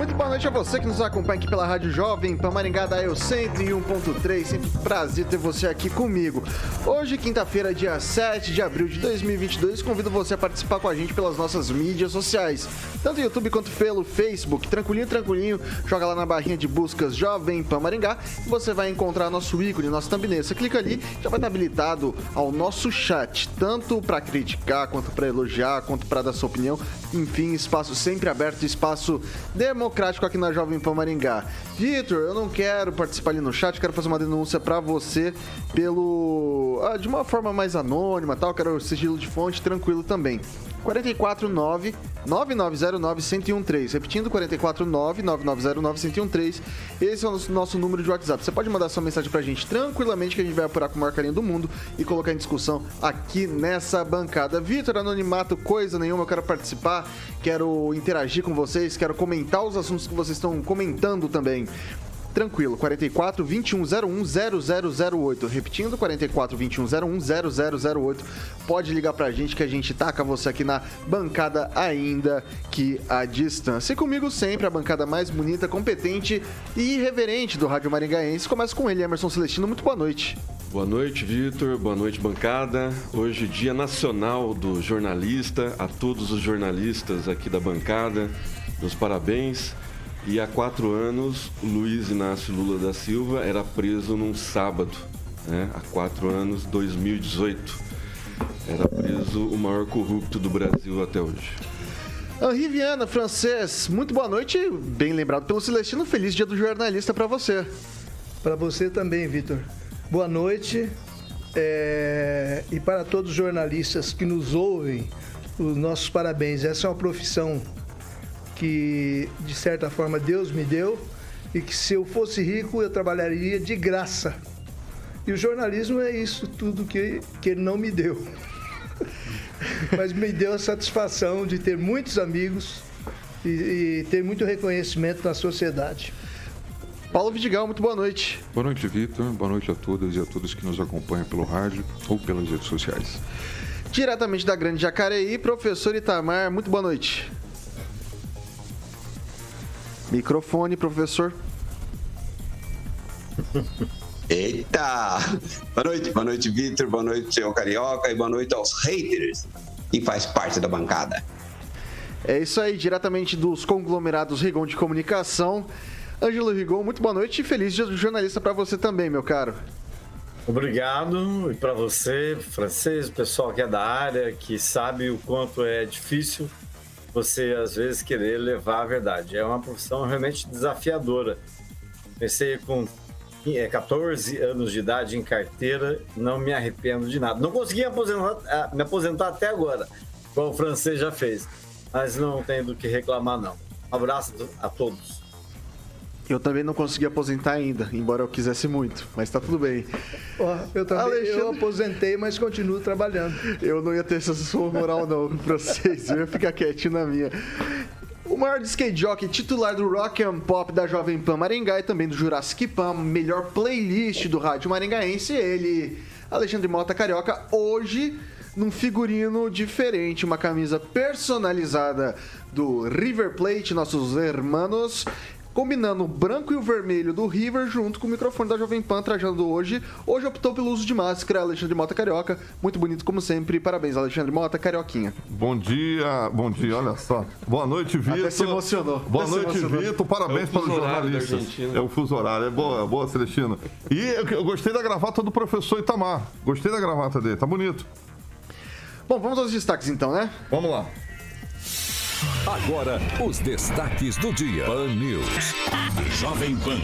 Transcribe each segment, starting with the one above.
muito boa noite a você que nos acompanha aqui pela Rádio Jovem Pan Maringá da Eu 101.3. Sempre um prazer ter você aqui comigo. Hoje, quinta-feira, dia 7 de abril de 2022, convido você a participar com a gente pelas nossas mídias sociais, tanto YouTube quanto pelo Facebook. Tranquilinho, tranquilinho, joga lá na barrinha de buscas Jovem Pan Maringá e você vai encontrar nosso ícone, nosso thumbnail. Você clica ali, já vai estar habilitado ao nosso chat, tanto para criticar, quanto para elogiar, quanto para dar sua opinião. Enfim, espaço sempre aberto, espaço democrático aqui na Jovem Pan Maringá. Vitor, eu não quero participar ali no chat, quero fazer uma denúncia para você pelo. ah, de uma forma mais anônima tal, quero sigilo de fonte tranquilo também. 449 9909 1013. Repetindo, 449 9909 1013. Esse é o nosso, nosso número de WhatsApp. Você pode mandar sua mensagem pra gente tranquilamente que a gente vai apurar com o maior carinho do mundo e colocar em discussão aqui nessa bancada. Vitor, anonimato, coisa nenhuma, eu quero participar, quero interagir com vocês, quero comentar os assuntos que vocês estão comentando também. Tranquilo, 44 2101 0008. Repetindo, 44 2101 0008. Pode ligar pra gente que a gente taca você aqui na bancada ainda que a distância. E comigo sempre a bancada mais bonita, competente e irreverente do Rádio Maringaense. Começa com ele, Emerson Celestino. Muito boa noite. Boa noite, Vitor. Boa noite, bancada. Hoje, Dia Nacional do Jornalista. A todos os jornalistas aqui da bancada, meus parabéns. E há quatro anos, o Luiz Inácio Lula da Silva era preso num sábado, né? Há quatro anos, 2018. Era preso o maior corrupto do Brasil até hoje. Henri Viana, francês, muito boa noite. Bem lembrado pelo Celestino. Feliz dia do jornalista pra você. Para você também, Vitor. Boa noite. É, E para todos os jornalistas que nos ouvem, os nossos parabéns. Essa é uma profissão que, de certa forma, Deus me deu e que se eu fosse rico, eu trabalharia de graça. E o jornalismo é isso tudo que, que ele não me deu. Mas me deu a satisfação de ter muitos amigos e, e ter muito reconhecimento na sociedade. Paulo Vidigal, muito boa noite. Boa noite, Vitor. Boa noite a todas e a todos que nos acompanham pelo rádio ou pelas redes sociais. Diretamente da Grande Jacareí, professor Itamar, muito boa noite. Microfone, professor. Eita! Boa noite, boa noite, Vitor, boa noite, seu Carioca, e boa noite aos haters que faz parte da bancada. É isso aí, diretamente dos conglomerados Rigon de Comunicação. Ângelo Rigon, muito boa noite e feliz dia do jornalista pra você também, meu caro. Obrigado. E para você, francês, o pessoal que é da área, que sabe o quanto é difícil você, às vezes, querer levar a verdade. É uma profissão realmente desafiadora. Comecei com é, 14 anos de idade em carteira, não me arrependo de nada. Não consegui aposentar- ah, me aposentar até agora, como o francês já fez. Mas não tenho do que reclamar, não. Um abraço a todos. Eu também não consegui aposentar ainda, embora eu quisesse muito, mas tá tudo bem. Ó, eu também Alexandre- eu aposentei, mas continuo trabalhando. Eu não ia ter essa sua moral não pra vocês, eu ia ficar quietinho na minha. O maior skate jockey titular do Rock and Pop da Jovem Pan Maringá e também do Jurassic Pan, melhor playlist do rádio maringaense, ele, Alexandre Mota Carioca, hoje num figurino diferente, uma camisa personalizada do River Plate, nossos hermanos, combinando o branco e o vermelho do River junto com o microfone da Jovem Pan, trajando hoje. Hoje optou pelo uso de máscara, Alexandre Mota Carioca, muito bonito como sempre. Parabéns, Alexandre Mota Carioquinha. Bom dia, bom dia, olha só. Boa noite, Vitor. Até se emocionou. Boa Até noite. Vitor. Parabéns É pelos jornalistas. É o fuso horário. É boa, boa, Celestino. E eu, eu gostei da gravata do professor Itamar. Gostei da gravata dele, tá bonito. Bom, vamos aos destaques então, né? Vamos lá. Agora, os destaques do dia. Pan News. Jovem Pan.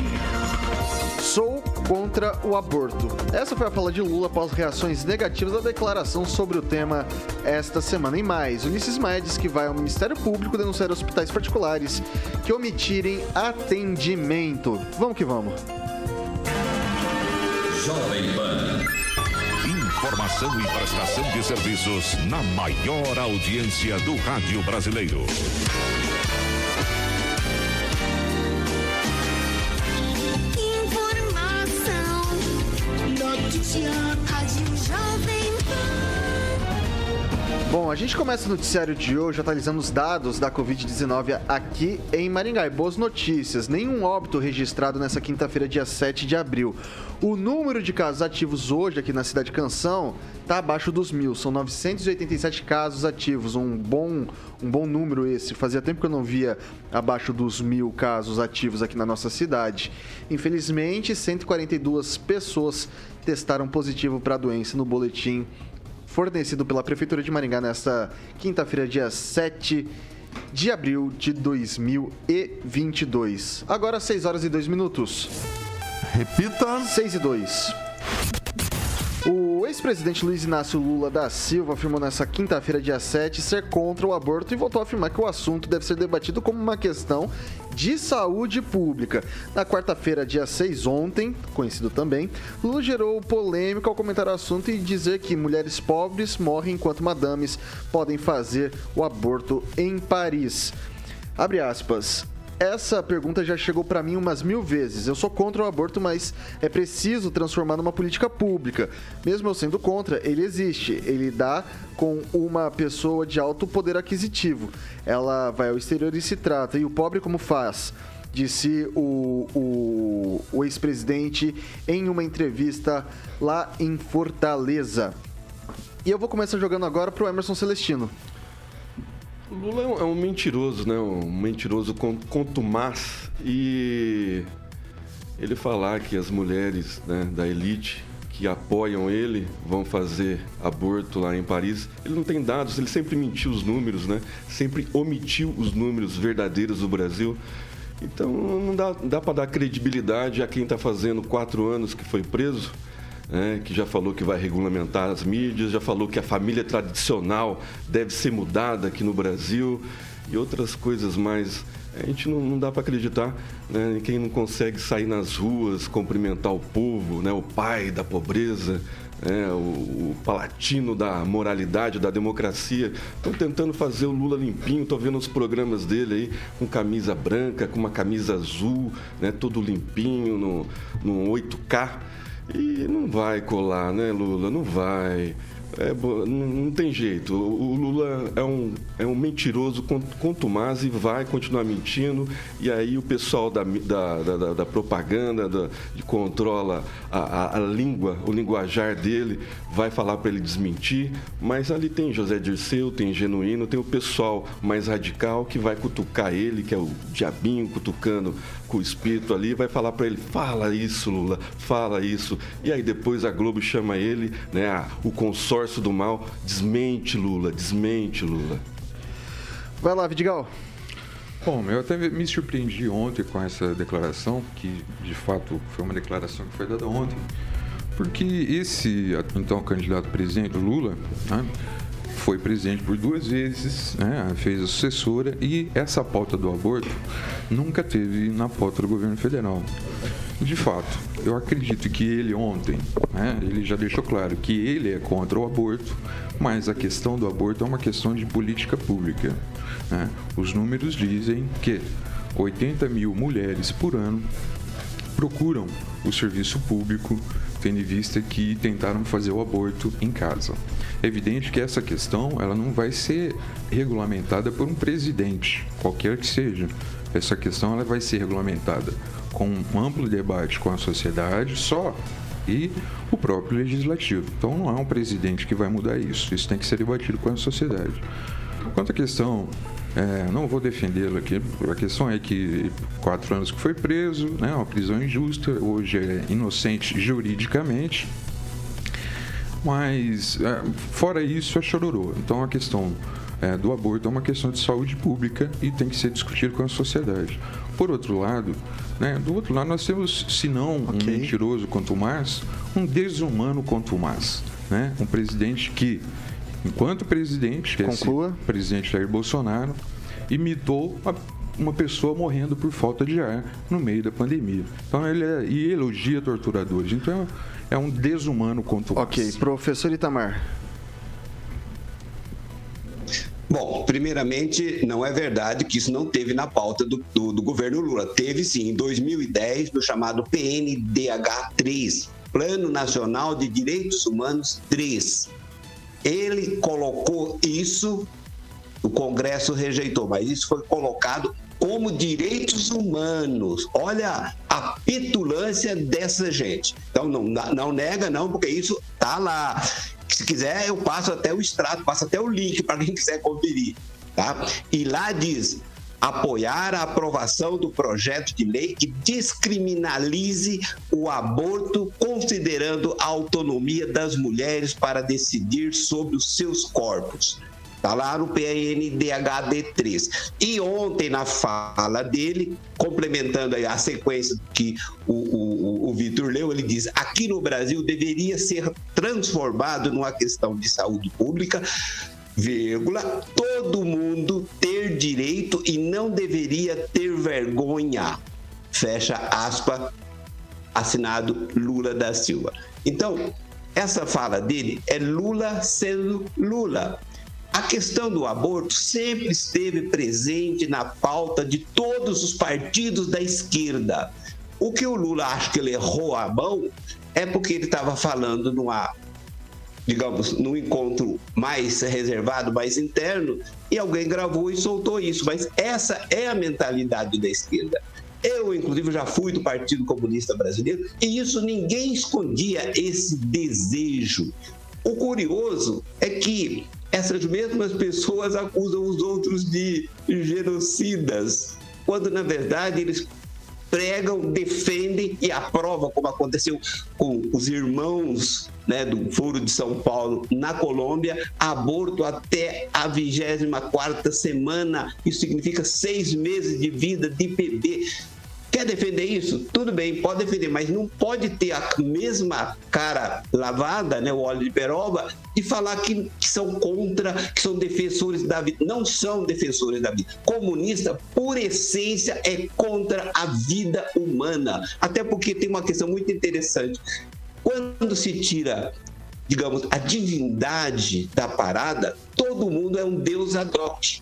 Sou contra o aborto. Essa foi a fala de Lula após reações negativas à declaração sobre o tema esta semana. E mais, Ulisses Maia diz que vai ao Ministério Público denunciar hospitais particulares que omitirem atendimento. Vamos que vamos. Jovem Pan. Informação e prestação de serviços na maior audiência do rádio brasileiro. Informação, notícia, Rádio Jovem. Bom, a gente começa o noticiário de hoje atualizando os dados da Covid-19 aqui em Maringá. E boas notícias: nenhum óbito registrado nessa quinta-feira, dia 7 de abril. O número de casos ativos hoje aqui na cidade de Canção está abaixo dos mil. São 987 casos ativos. Um bom, um bom número esse. Fazia tempo que eu não via abaixo dos mil casos ativos aqui na nossa cidade. Infelizmente, 142 pessoas testaram positivo para a doença no boletim fornecido pela Prefeitura de Maringá nesta quinta-feira, dia 7 de abril de 2022. Agora 6 horas e 2 minutos. Repita. 6 e 2. O ex-presidente Luiz Inácio Lula da Silva afirmou nessa quinta-feira, dia 7, ser contra o aborto e voltou a afirmar que o assunto deve ser debatido como uma questão de saúde pública. Na quarta-feira, dia 6, ontem, conhecido também, Lula gerou polêmica ao comentar o assunto e dizer que mulheres pobres morrem enquanto madames podem fazer o aborto em Paris. Abre aspas. Essa pergunta já chegou para mim umas mil vezes. Eu sou contra o aborto, mas é preciso transformar numa política pública. Mesmo eu sendo contra, ele existe. Ele dá com uma pessoa de alto poder aquisitivo. Ela vai ao exterior e se trata. E o pobre como faz? Disse o, o, o ex-presidente em uma entrevista lá em Fortaleza. E eu vou começar jogando agora pro Emerson Celestino. Lula é um, é um mentiroso, né? Um mentiroso con- contumaz. E ele falar que as mulheres né, da elite que apoiam ele vão fazer aborto lá em Paris, ele não tem dados, ele sempre mentiu os números, né? Sempre omitiu os números verdadeiros do Brasil. Então não dá, dá para dar credibilidade a quem está fazendo quatro anos que foi preso né, que já falou que vai regulamentar as mídias, já falou que a família tradicional deve ser mudada aqui no Brasil e outras coisas mais. A gente não, não dá para acreditar né, em quem não consegue sair nas ruas, cumprimentar o povo, né, o pai da pobreza, né, o, o palatino da moralidade, da democracia. Estão tentando fazer o Lula limpinho, estou vendo os programas dele aí com camisa branca, com uma camisa azul, né, todo limpinho, no, no 8K. E não vai colar, né, Lula? Não vai. É, não, tem jeito. O, Lula é um, é um mentiroso con- contumaz e vai continuar mentindo. E aí o pessoal da, da, da- da propaganda, da, que controla a, a, a língua, o linguajar dele, vai falar para ele desmentir. Mas ali tem José Dirceu, tem Genuíno, tem o pessoal mais radical que vai cutucar ele, que é o diabinho cutucando com o espírito ali, vai falar para ele: fala isso, Lula, fala isso. E aí depois a Globo chama ele, né, a- o consórcio do mal, desmente, Lula, desmente, Lula. Vai lá, Vidigal. Bom, eu até me surpreendi ontem com essa declaração, que de fato foi uma declaração que foi dada ontem, porque esse então candidato presidente, Lula, né, foi presidente por duas vezes, né, fez a sucessora e essa pauta do aborto nunca teve na pauta do governo federal. De fato, eu acredito que ele ontem, né, ele já deixou claro que ele é contra o aborto, mas a questão do aborto é uma questão de política pública. né? Os números dizem que 80 mil mulheres por ano procuram o serviço público, tendo em vista que tentaram fazer o aborto em casa. É evidente que essa questão ela não vai ser regulamentada por um presidente, qualquer que seja. Essa questão ela vai ser regulamentada com um amplo debate com a sociedade só e o próprio legislativo. Então não é um presidente que vai mudar isso. Isso tem que ser debatido com a sociedade. Quanto à questão, é, não vou defendê-lo aqui, a questão é que quatro anos que foi preso, né, uma prisão injusta, hoje é inocente juridicamente, mas é, fora isso é chororô. Então a questão é, do aborto é uma questão de saúde pública e tem que ser discutido com a sociedade. Por outro lado, né, do outro lado nós temos, se não um Ok. mentiroso quanto mais, um desumano quanto mais. Né? Um presidente que, enquanto presidente, é Conclua. presidente Jair Bolsonaro, imitou a- uma pessoa morrendo por falta de ar no meio da pandemia. Então ele é, e elogia torturadores. Então é um desumano quanto Ok, professor Itamar. Primeiramente, não é verdade que isso não teve na pauta do, do, do governo Lula. Teve sim, em 2010, no chamado PNDH3, Plano Nacional de Direitos Humanos 3. Ele colocou isso, o Congresso rejeitou, mas isso foi colocado como direitos humanos. Olha a petulância dessa gente. Então não, não nega não, porque isso tá lá. Se quiser, eu passo até o extrato, passo até o link para quem quiser conferir. Tá? E lá diz apoiar a aprovação do projeto de lei que descriminalize o aborto, considerando a autonomia das mulheres para decidir sobre os seus corpos. Está lá no PNDHD3. E ontem, na fala dele, complementando a sequência que o, o, o Vitor leu, ele diz: aqui no Brasil deveria ser transformado numa questão de saúde pública, vírgula, todo mundo ter direito e não deveria ter vergonha. Fecha aspa, assinado Lula da Silva. Então, essa fala dele é Lula sendo Lula. A questão do aborto sempre esteve presente na pauta de todos os partidos da esquerda. O que o Lula acha que ele errou a mão é porque ele estava falando numa, digamos, num encontro mais reservado, mais interno, e alguém gravou e soltou isso. Mas essa é a mentalidade da esquerda. Eu, inclusive, já fui do Partido Comunista Brasileiro e isso ninguém escondia esse desejo. O curioso é que essas mesmas pessoas acusam os outros de genocidas, quando na verdade eles pregam, defendem e aprovam, como aconteceu com os irmãos né, do Foro de São Paulo na Colômbia, aborto até a 24 semana. Isso significa seis meses de vida de bebê. Quer defender isso? Tudo bem, pode defender, mas não pode ter a mesma cara lavada, né, o óleo de peroba, e falar que, que são contra, que são defensores da vida. Não são defensores da vida. Comunista, por essência, é contra a vida humana. Até porque tem uma questão muito interessante. Quando se tira, digamos, a divindade da parada, todo mundo é um deus ad hoc.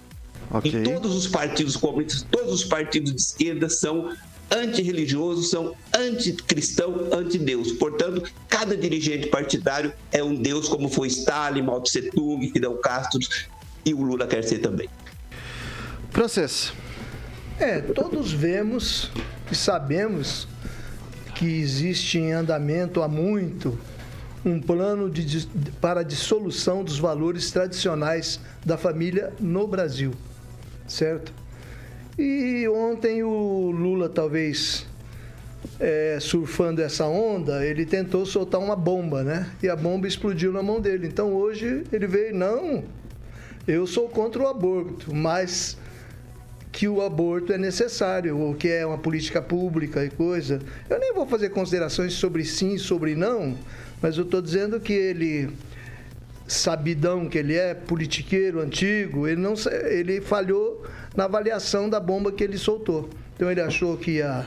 Ok. E todos os partidos comunistas, todos os partidos de esquerda são antirreligiosos, são anticristão, antideus. Portanto, cada dirigente partidário é um deus, como foi Stalin, Mao Tse Tung, Fidel Castro e o Lula quer ser também. Francês. É, todos vemos e sabemos que existe em andamento há muito um plano de, para a dissolução dos valores tradicionais da família no Brasil, certo? E ontem o Lula, talvez é, surfando essa onda, ele tentou soltar uma bomba, né? E a bomba explodiu na mão dele. Então hoje ele veio, não, eu sou contra o aborto, mas que o aborto é necessário, ou que é uma política pública e coisa. Eu nem vou fazer considerações sobre sim sobre não, mas eu estou dizendo que ele, sabidão que ele é, politiqueiro antigo, ele, não, ele falhou na avaliação da bomba que ele soltou. Então ele achou que ia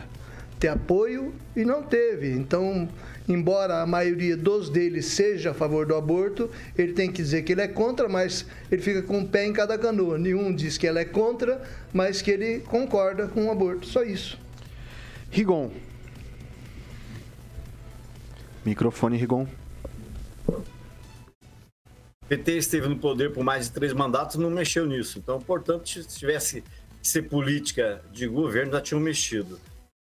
ter apoio e não teve. Então, embora a maioria dos deles seja a favor do aborto, ele tem que dizer que ele é contra, mas ele fica com o pé em cada canoa. Nenhum diz que ela é contra, mas que ele concorda com o aborto. Só isso. Rigon. Microfone, Rigon. PT esteve no poder por mais de três mandatos não mexeu nisso. Então, portanto, se tivesse ser política de governo, já tinham mexido.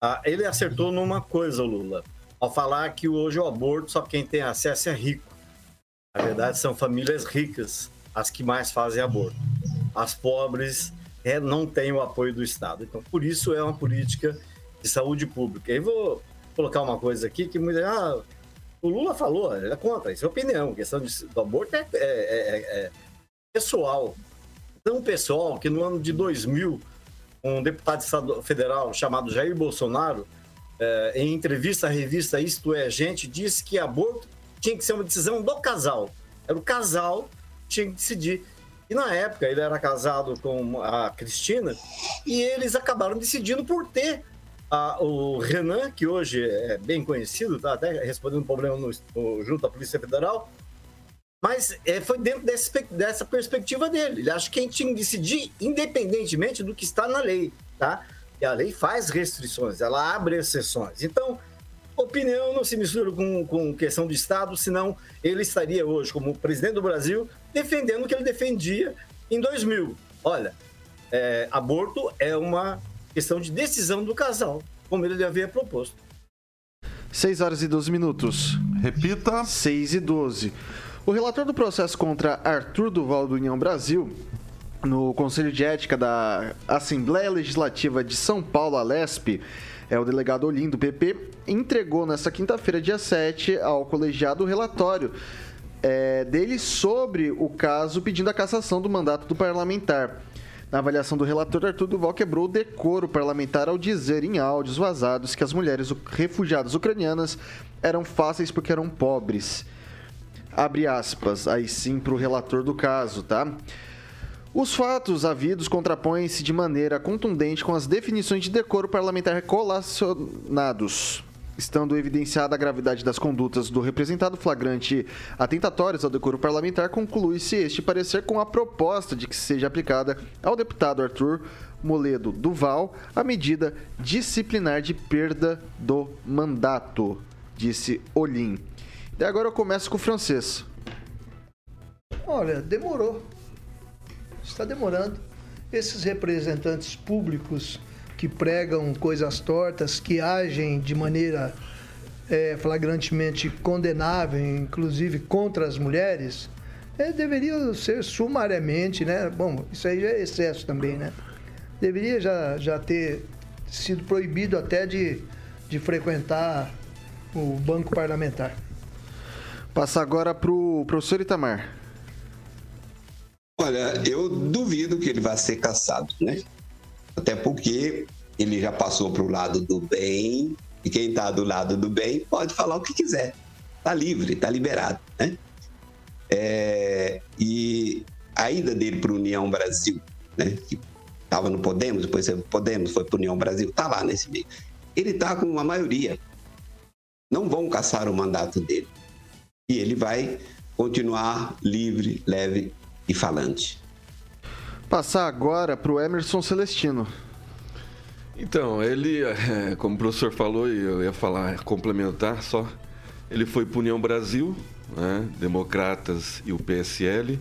Ah, ele acertou numa coisa, Lula, ao falar que hoje o aborto só quem tem acesso é rico. Na verdade, são famílias ricas as que mais fazem aborto. As pobres é, não têm o apoio do Estado. Então, por isso é uma política de saúde pública. E vou colocar uma coisa aqui que muita ah, o Lula falou, ele é contra, isso é opinião. A questão de- do aborto é, é- é- é pessoal. tão pessoal que no ano de 2000, um deputado federal chamado Jair Bolsonaro, eh, em entrevista à revista Isto é Gente, disse que aborto tinha que ser uma decisão do casal. Era o casal que tinha que decidir. E na época ele era casado com a Cristina e eles acabaram decidindo por ter a- o Renan, que hoje é bem conhecido, tá até respondendo um problema no, no- junto à Polícia Federal, mas é, foi dentro dessa, espe- dessa perspectiva dele. Ele acha que quem tinha que decidir, independentemente do que está na lei, tá? E a lei faz restrições, ela abre exceções. Então, opinião não se mistura com, com questão de Estado, senão ele estaria hoje, como presidente do Brasil, defendendo o que ele defendia em 2000. Olha, é, aborto é uma questão de decisão do casal, como ele havia proposto. 6 horas e 12 minutos. Repita. 6 e 12. O relator do processo contra Arthur Duval do União Brasil, no Conselho de Ética da Assembleia Legislativa de São Paulo, Alesp, é o delegado Olim do PP, entregou nesta quinta-feira, dia 7, ao colegiado o relatório é, dele sobre o caso pedindo a cassação do mandato do parlamentar. Na avaliação do relator, Arthur Duval quebrou o decoro parlamentar ao dizer em áudios vazados que as mulheres refugiadas ucranianas eram fáceis porque eram pobres. Abre aspas, aí sim para o relator do caso, tá? Os fatos havidos contrapõem-se de maneira contundente com as definições de decoro parlamentar colacionados. Estando evidenciada a gravidade das condutas do representado flagrante atentatórias ao decoro parlamentar, conclui-se este parecer com a proposta de que seja aplicada ao deputado Arthur Moledo Duval a medida disciplinar de perda do mandato, disse Olim. E agora eu começo com o francês. Olha, demorou. Está demorando. Esses representantes públicos que pregam coisas tortas, que agem de maneira eh, flagrantemente condenável, inclusive contra as mulheres, eh, deveriam ser sumariamente, né? Bom, isso aí já é excesso também, né? Deveria já, já ter sido proibido até de, de frequentar o banco parlamentar. Passar agora para o professor Itamar. Olha, eu duvido que ele vá ser caçado, né? Até porque ele já passou para o lado do bem, e quem está do lado do bem pode falar o que quiser. Está livre, está liberado, né? É, e a ida dele para União Brasil, né? Que estava no Podemos, depois foi Podemos, foi para União Brasil, está lá nesse meio. Ele está com uma maioria. Não vão caçar o mandato dele. E ele vai continuar livre, leve e falante. Passar agora para o Emerson Celestino. Então, ele, é, como o professor falou, e eu ia falar, complementar só, ele foi para União Brasil, né, Democratas e o PSL,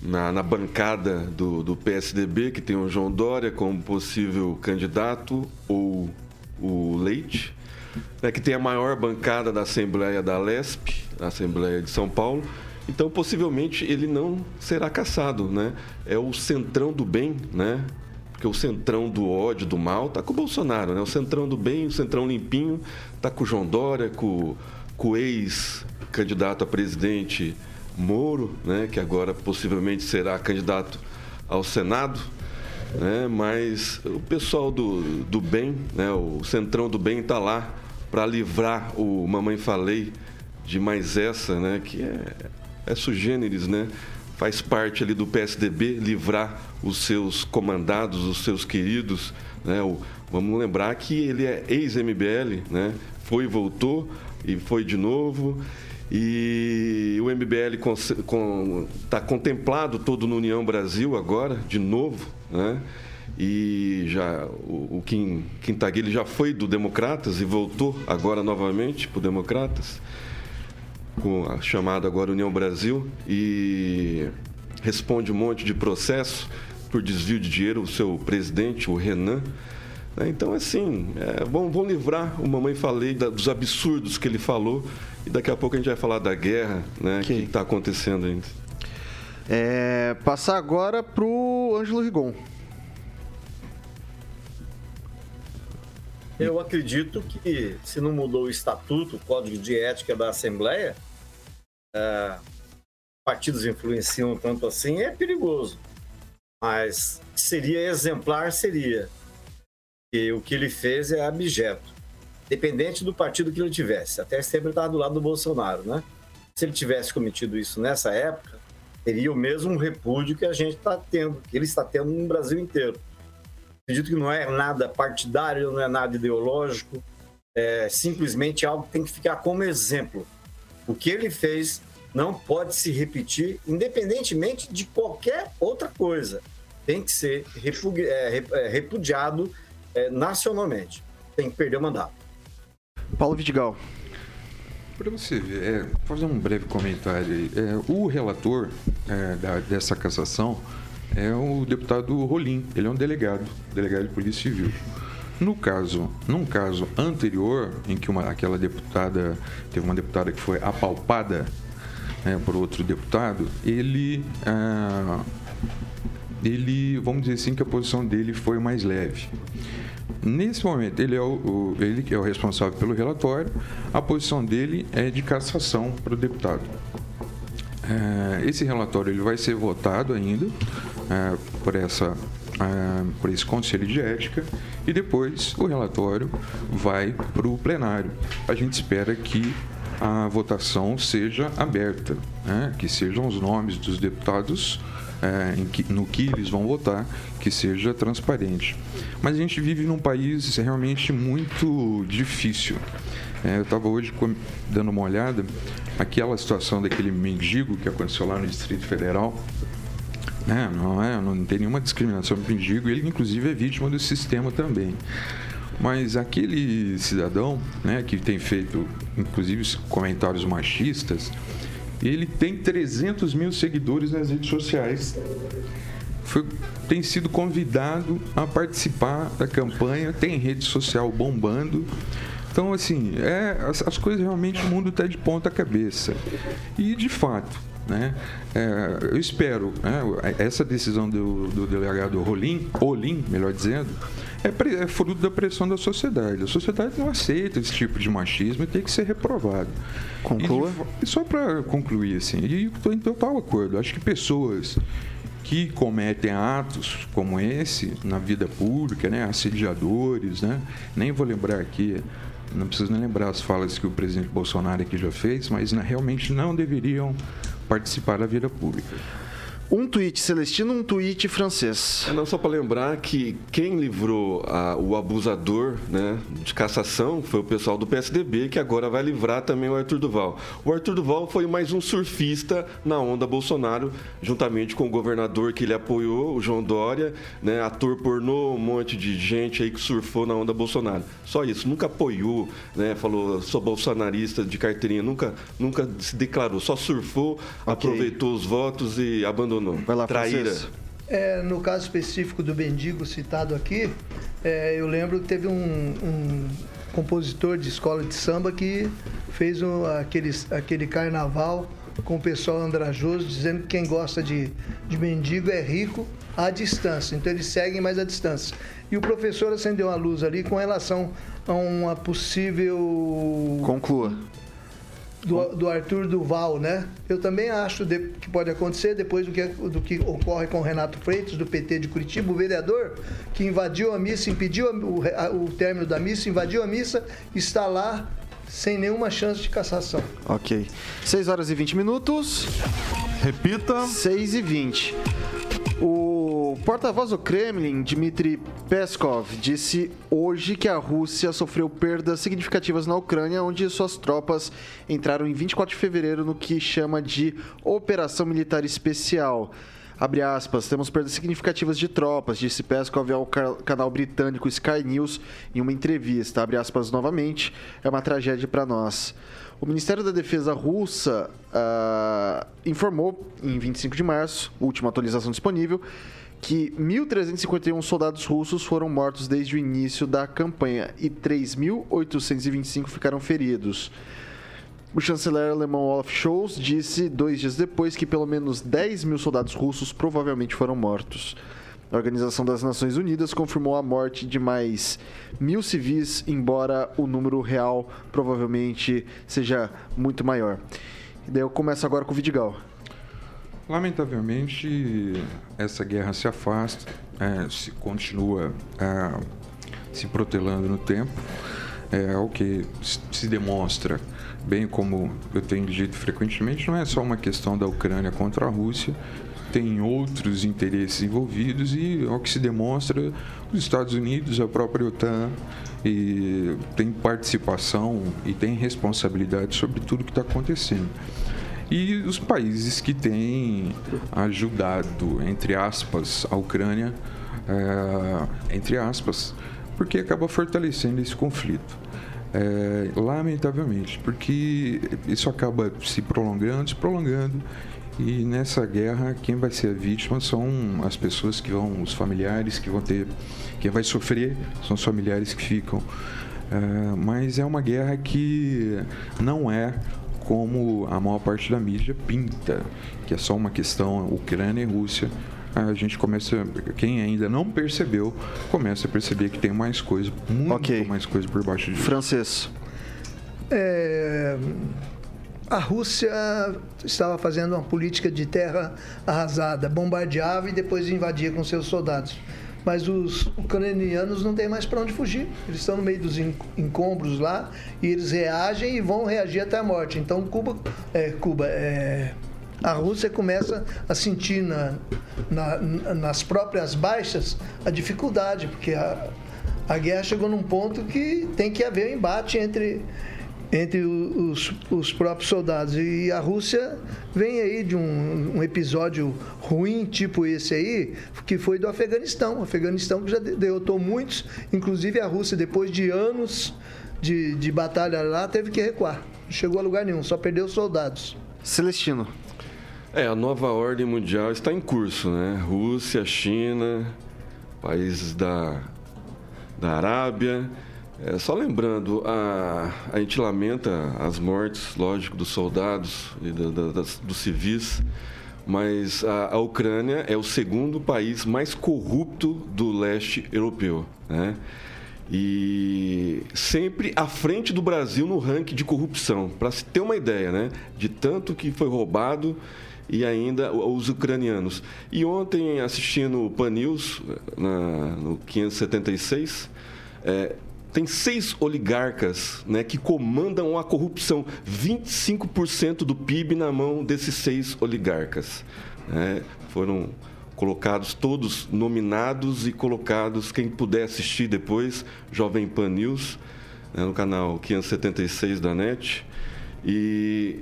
na, na bancada do, do PSDB, que tem o João Dória como possível candidato, ou o Leite, né, que tem a maior bancada da Assembleia da Lesp, Assembleia de São Paulo. Então, possivelmente, ele não será caçado, né? É o centrão do bem, né? Porque o centrão do ódio, do mal, tá com o Bolsonaro, né? O centrão do bem, o centrão limpinho, tá com o João Dória, com, com o ex-candidato a presidente Moro, né? Que agora possivelmente será candidato ao Senado, né? Mas o pessoal do, do bem, né? O centrão do bem tá lá para livrar o Mamãe Falei de mais essa, né? Que é, é sugêneres, né? Faz parte ali do PSDB livrar os seus comandados, os seus queridos, né? O, vamos lembrar que ele é ex-MBL, né? Foi voltou e foi de novo. E o MBL está com, tá contemplado todo no União Brasil agora, de novo, né? E já o, o Taguilho já foi do Democratas e voltou agora novamente para o Democratas, com a chamada agora União Brasil, e responde um monte de processo por desvio de dinheiro, o seu presidente, o Renan. né? Então, assim, é, vão, vão livrar o Mamãe Falei da- dos absurdos que ele falou, e daqui a pouco a gente vai falar da guerra né, que está acontecendo ainda. É, passar agora para o Ângelo Rigon. Eu acredito que se não mudou o estatuto, o código de ética da Assembleia, é, partidos influenciam tanto assim, é perigoso. Mas seria exemplar, seria. E o que ele fez é abjeto. Dependente do partido que ele tivesse. Até sempre estava do lado do Bolsonaro, né? Se ele tivesse cometido isso nessa época, teria o mesmo repúdio que a gente está tendo, que ele está tendo no Brasil inteiro. Acredito que não é nada partidário, não é nada ideológico, é simplesmente algo que tem que ficar como exemplo. O que ele fez não pode se repetir, independentemente de qualquer outra coisa. Tem que ser é, é, repudiado é, nacionalmente. Tem que perder o mandato. Paulo Vidigal. Para você ver, é, fazer um breve comentário aí. É, o relator é, da- dessa cassação é o deputado Rolim. Ele é um delegado, delegado de Polícia Civil. No caso, num caso anterior, em que uma, aquela deputada, teve uma deputada que foi apalpada né, por outro deputado, ele, ah, ele, vamos dizer assim, que a posição dele foi mais leve. Nesse momento, ele é o, o- ele é o responsável pelo relatório, a posição dele é de cassação para o deputado. É, esse relatório ele vai ser votado ainda é, por, essa, é, por esse conselho de ética e depois o relatório vai para o plenário. A gente espera que a votação seja aberta, né? que sejam os nomes dos deputados é, que- no que eles vão votar, que seja transparente. Mas a gente vive num país realmente muito difícil. É, eu estava hoje dando uma olhada, aquela situação daquele mendigo que aconteceu lá no Distrito Federal. Né, não, é, não tem nenhuma discriminação do mendigo, ele inclusive é vítima do sistema também. Mas aquele cidadão, né, que tem feito, inclusive, comentários machistas, ele tem 300 mil seguidores nas redes sociais. Foi- tem sido convidado a participar da campanha, tem rede social bombando. Então, assim, é, as, as coisas realmente, o mundo está de ponta cabeça. E, de fato, né, é, eu espero, né, essa decisão do, do delegado Rolim, Olim, melhor dizendo, é, pre- é fruto da pressão da sociedade. A sociedade não aceita esse tipo de machismo e tem que ser reprovado. Conclua. E, só para concluir, assim, e estou em total acordo. Acho que pessoas que cometem atos como esse na vida pública, né, assediadores, né, nem vou lembrar aqui, não preciso nem lembrar as falas que o presidente Bolsonaro aqui já fez, mas né, realmente não deveriam participar da vida pública. Um tweet celestino, um tweet francês. É, não, só para lembrar que quem livrou a- o abusador né, de cassação foi o pessoal do PSDB, que agora vai livrar também o Arthur Duval. O Arthur Duval foi mais um surfista na onda Bolsonaro, juntamente com o governador que ele apoiou, o João Dória, né, ator pornô, um monte de gente aí que surfou na onda Bolsonaro. Só isso, nunca apoiou, né, falou sou bolsonarista de carteirinha, nunca, nunca se declarou, só surfou, aproveitou os votos e abandonou. Vai lá, Traíra. É, no caso específico do Bendigo citado aqui, é, eu lembro que teve um, um compositor de escola de samba que fez um, aqueles, aquele carnaval com o pessoal andrajoso, dizendo que quem gosta de, de mendigo é rico à distância. Então eles seguem mais à distância. E o professor acendeu uma luz ali com relação a uma possível Conclua. Do, do Arthur Duval, né? Eu também acho de- que pode acontecer depois do que, do que ocorre com o Renato Freitas, do PT de Curitiba, o vereador que invadiu a missa, impediu a- o, a- o término da missa, invadiu a missa, está lá sem nenhuma chance de cassação. Ok. 6 horas e 20 minutos. Repita. 6 e 20. O porta-voz do Kremlin, Dmitry Peskov, disse hoje que a Rússia sofreu perdas significativas na Ucrânia, onde suas tropas entraram em 24 de fevereiro no que chama de Operação Militar Especial. Abre aspas, temos perdas significativas de tropas, disse Peskov ao ca- canal britânico Sky News em uma entrevista. Abre aspas novamente, é uma tragédia para nós. O Ministério da Defesa russa ah, informou em 25 de março, última atualização disponível, que 1.351 soldados russos foram mortos desde o início da campanha e 3.825 ficaram feridos. O chanceler alemão Olaf Scholz disse dois dias depois que pelo menos 10 mil soldados russos provavelmente foram mortos. A Organização das Nações Unidas confirmou a morte de mais mil civis, embora o número real provavelmente seja muito maior. E daí eu começo agora com o Vidigal. Lamentavelmente, essa guerra se afasta, é, se continua é, se protelando no tempo. É o que se demonstra, bem como eu tenho dito frequentemente, não é só uma questão da Ucrânia contra a Rússia, tem outros interesses envolvidos e ao que se demonstra os Estados Unidos, a própria OTAN e tem participação e tem responsabilidade sobre tudo que está acontecendo. E os países que têm ajudado, entre aspas, a Ucrânia, é, entre aspas, porque acaba fortalecendo esse conflito. É, lamentavelmente, porque isso acaba se prolongando, se prolongando, e nessa guerra quem vai ser a vítima são as pessoas que vão, os familiares que vão ter, quem vai sofrer são os familiares que ficam. É, mas é uma guerra que não é como a maior parte da mídia pinta, que é só uma questão Ucrânia e Rússia. A gente começa, quem ainda não percebeu, começa a perceber que tem mais coisa, muito Ok. mais coisa por baixo disso. Francês. É, a Rússia estava fazendo uma política de terra arrasada, bombardeava e depois invadia com seus soldados. Mas os ucranianos não têm mais para onde fugir. Eles estão no meio dos en- encombros lá e eles reagem e vão reagir até a morte. Então Cuba, é, Cuba, é, a Rússia começa a sentir na- na- nas próprias baixas a dificuldade, porque a, a guerra chegou num ponto que tem que haver um embate entre, entre os, os próprios soldados. E a Rússia vem aí de um, um episódio ruim, tipo esse aí, que foi do Afeganistão. O Afeganistão que já de- derrotou muitos, inclusive a Rússia, depois de anos de, de batalha lá, teve que recuar. Não chegou a lugar nenhum, só perdeu os soldados. Celestino. É, a nova ordem mundial está em curso, né? Rússia, China, países da, da Arábia. É, só lembrando, a, a gente lamenta as mortes, lógico, dos soldados e da- da- das- dos civis, mas a, a Ucrânia é o segundo país mais corrupto do leste europeu, né? E sempre à frente do Brasil no ranking de corrupção, para se ter uma ideia, né? De tanto que foi roubado e ainda os ucranianos. E ontem, assistindo o Pan News, na, no 576, é, tem seis oligarcas né, que comandam a corrupção. 25% do PIB na mão desses seis oligarcas. né? Foram colocados todos nominados e colocados, quem puder assistir depois, Jovem Pan News, né, no canal 576 da NET. E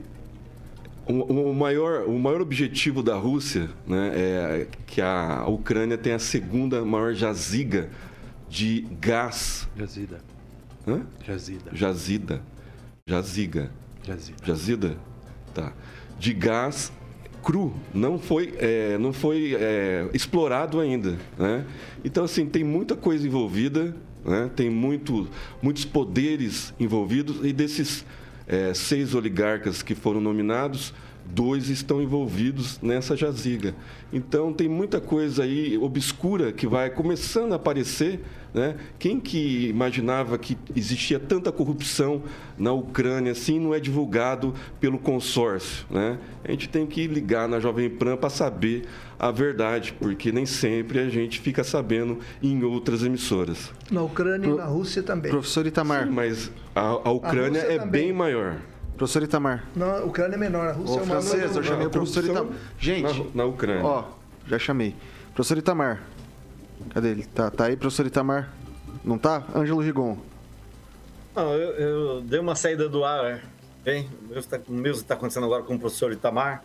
o, maior, o maior objetivo da Rússia né, é que a Ucrânia tem a segunda maior jaziga de gás. Jazida. Hã? Jazida. Jazida. Jaziga. Jazida. Jazida? Tá. De gás cru, não foi, é, não foi é, explorado ainda. Né? Então, assim, tem muita coisa envolvida, né? tem muito, muitos poderes envolvidos, e desses é, seis oligarcas que foram nominados, dois estão envolvidos nessa jaziga. Então, tem muita coisa aí obscura que vai começando a aparecer. Né? Quem que imaginava que existia tanta corrupção na Ucrânia assim não é divulgado pelo consórcio? Né? A gente tem que ligar na Jovem Pan para saber a verdade, porque nem sempre a gente fica sabendo em outras emissoras. Na Ucrânia e na Rússia também. Professor Itamar. Sim, mas a, a Ucrânia Rússia é também. bem maior. Professor Itamar. Na Ucrânia é menor, a Rússia Ô, é uma francês, eu chamei o professor Itamar. Gente, na, na Ucrânia. ó, já chamei. Professor Itamar. Cadê ele? Tá, tá aí, professor Itamar? Não tá? Ângelo Rigon. Não, eu, eu dei uma saída do ar, bem, o mesmo está- o mesmo está acontecendo agora com o professor Itamar,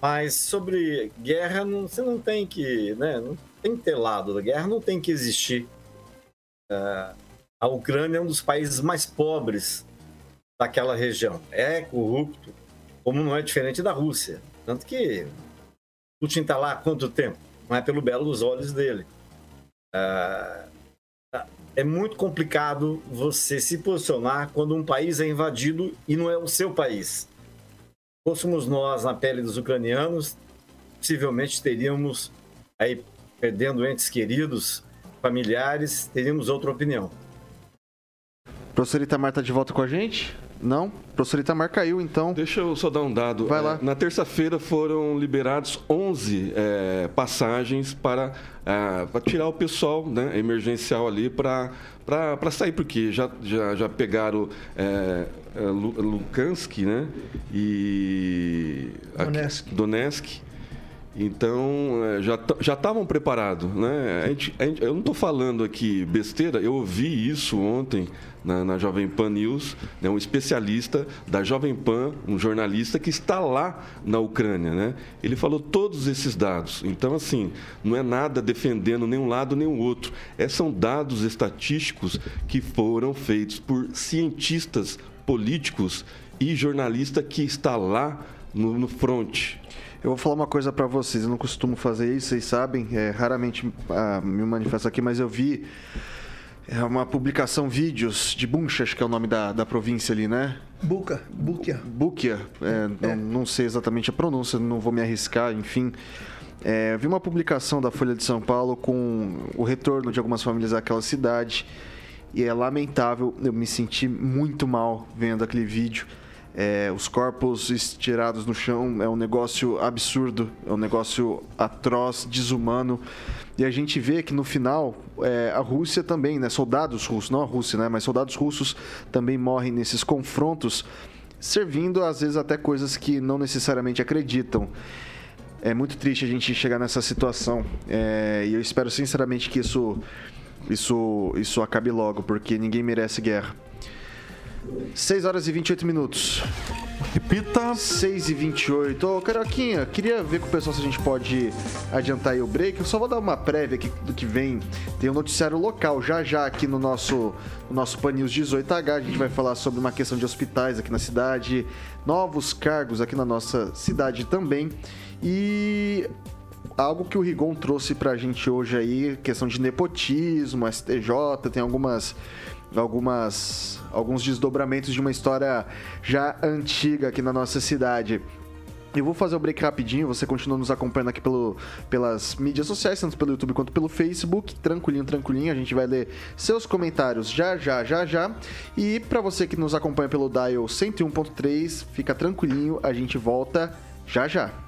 mas sobre guerra, não- você não tem que, né, não tem que ter lado da guerra, não tem que existir. Ah, a Ucrânia é um dos países mais pobres daquela região, é corrupto, como não é diferente da Rússia, tanto que Putin está lá há quanto tempo? Não é pelo belo dos olhos dele. Ah, é muito complicado você se posicionar quando um país é invadido e não é o seu país. Fôssemos nós na pele dos ucranianos, possivelmente teríamos aí perdendo entes queridos, familiares, teríamos outra opinião. Professor Itamar tá de volta com a gente? Não? Professor Itamar caiu, então. Deixa eu só dar um dado. Vai lá. É, Na terça-feira foram liberados 11 é, passagens para, é, para tirar o pessoal né, emergencial ali para para sair, porque já, já, já pegaram é, é, Lu- Lukansk né, e aqui- Donetsk. Então, é, já já estavam preparados. Né? A gente- a gente- eu não estou falando aqui besteira, eu ouvi isso ontem na, na Jovem Pan News, né? um especialista da Jovem Pan, um jornalista que está lá na Ucrânia. Né? Ele falou todos esses dados. Então, assim, não é nada defendendo nenhum lado nem o outro. É, são dados estatísticos que foram feitos por cientistas políticos e jornalista que está lá no, no front. Eu vou falar uma coisa pra vocês, eu não costumo fazer isso, vocês sabem, é, raramente ah, me manifesto aqui, mas eu vi é, uma publicação, vídeos de Buncha, acho que é o nome da, da província ali, né? Buca, Bukia. Bukia, é, Não, não sei exatamente a pronúncia, não vou me arriscar, enfim. É, vi uma publicação da Folha de São Paulo com o retorno de algumas famílias àquela cidade e é lamentável, eu me senti muito mal vendo aquele vídeo. É, os corpos estirados no chão é um negócio absurdo, é um negócio atroz, desumano. E a gente vê que no final é, a Rússia também, né? Soldados russos, não a Rússia, né? Mas soldados russos também morrem nesses confrontos, servindo às vezes até coisas que não necessariamente acreditam. É muito triste a gente chegar nessa situação. é, e eu espero sinceramente que isso, isso, isso acabe logo, porque ninguém merece guerra. 6 horas e 28 minutos. Repita. 6 e 28. Ô, Carioquinha, queria ver com o pessoal se a gente pode adiantar aí o break. Eu só vou dar uma prévia aqui do que vem. Tem um noticiário local já já aqui no nosso, no nosso Pan News 18H. A gente vai falar sobre uma questão de hospitais aqui na cidade, novos cargos aqui na nossa cidade também. E algo que o Rigon trouxe pra gente hoje aí, questão de nepotismo, STJ, tem algumas algumas alguns desdobramentos de uma história já antiga aqui na nossa cidade. Eu vou fazer o break rapidinho, você continua nos acompanhando aqui pelo, pelas mídias sociais, tanto pelo YouTube quanto pelo Facebook. Tranquilinho, tranquilinho, a gente vai ler seus comentários já, já, já, já. E para você que nos acompanha pelo Dial 101.3, fica tranquilinho, a gente volta já, já.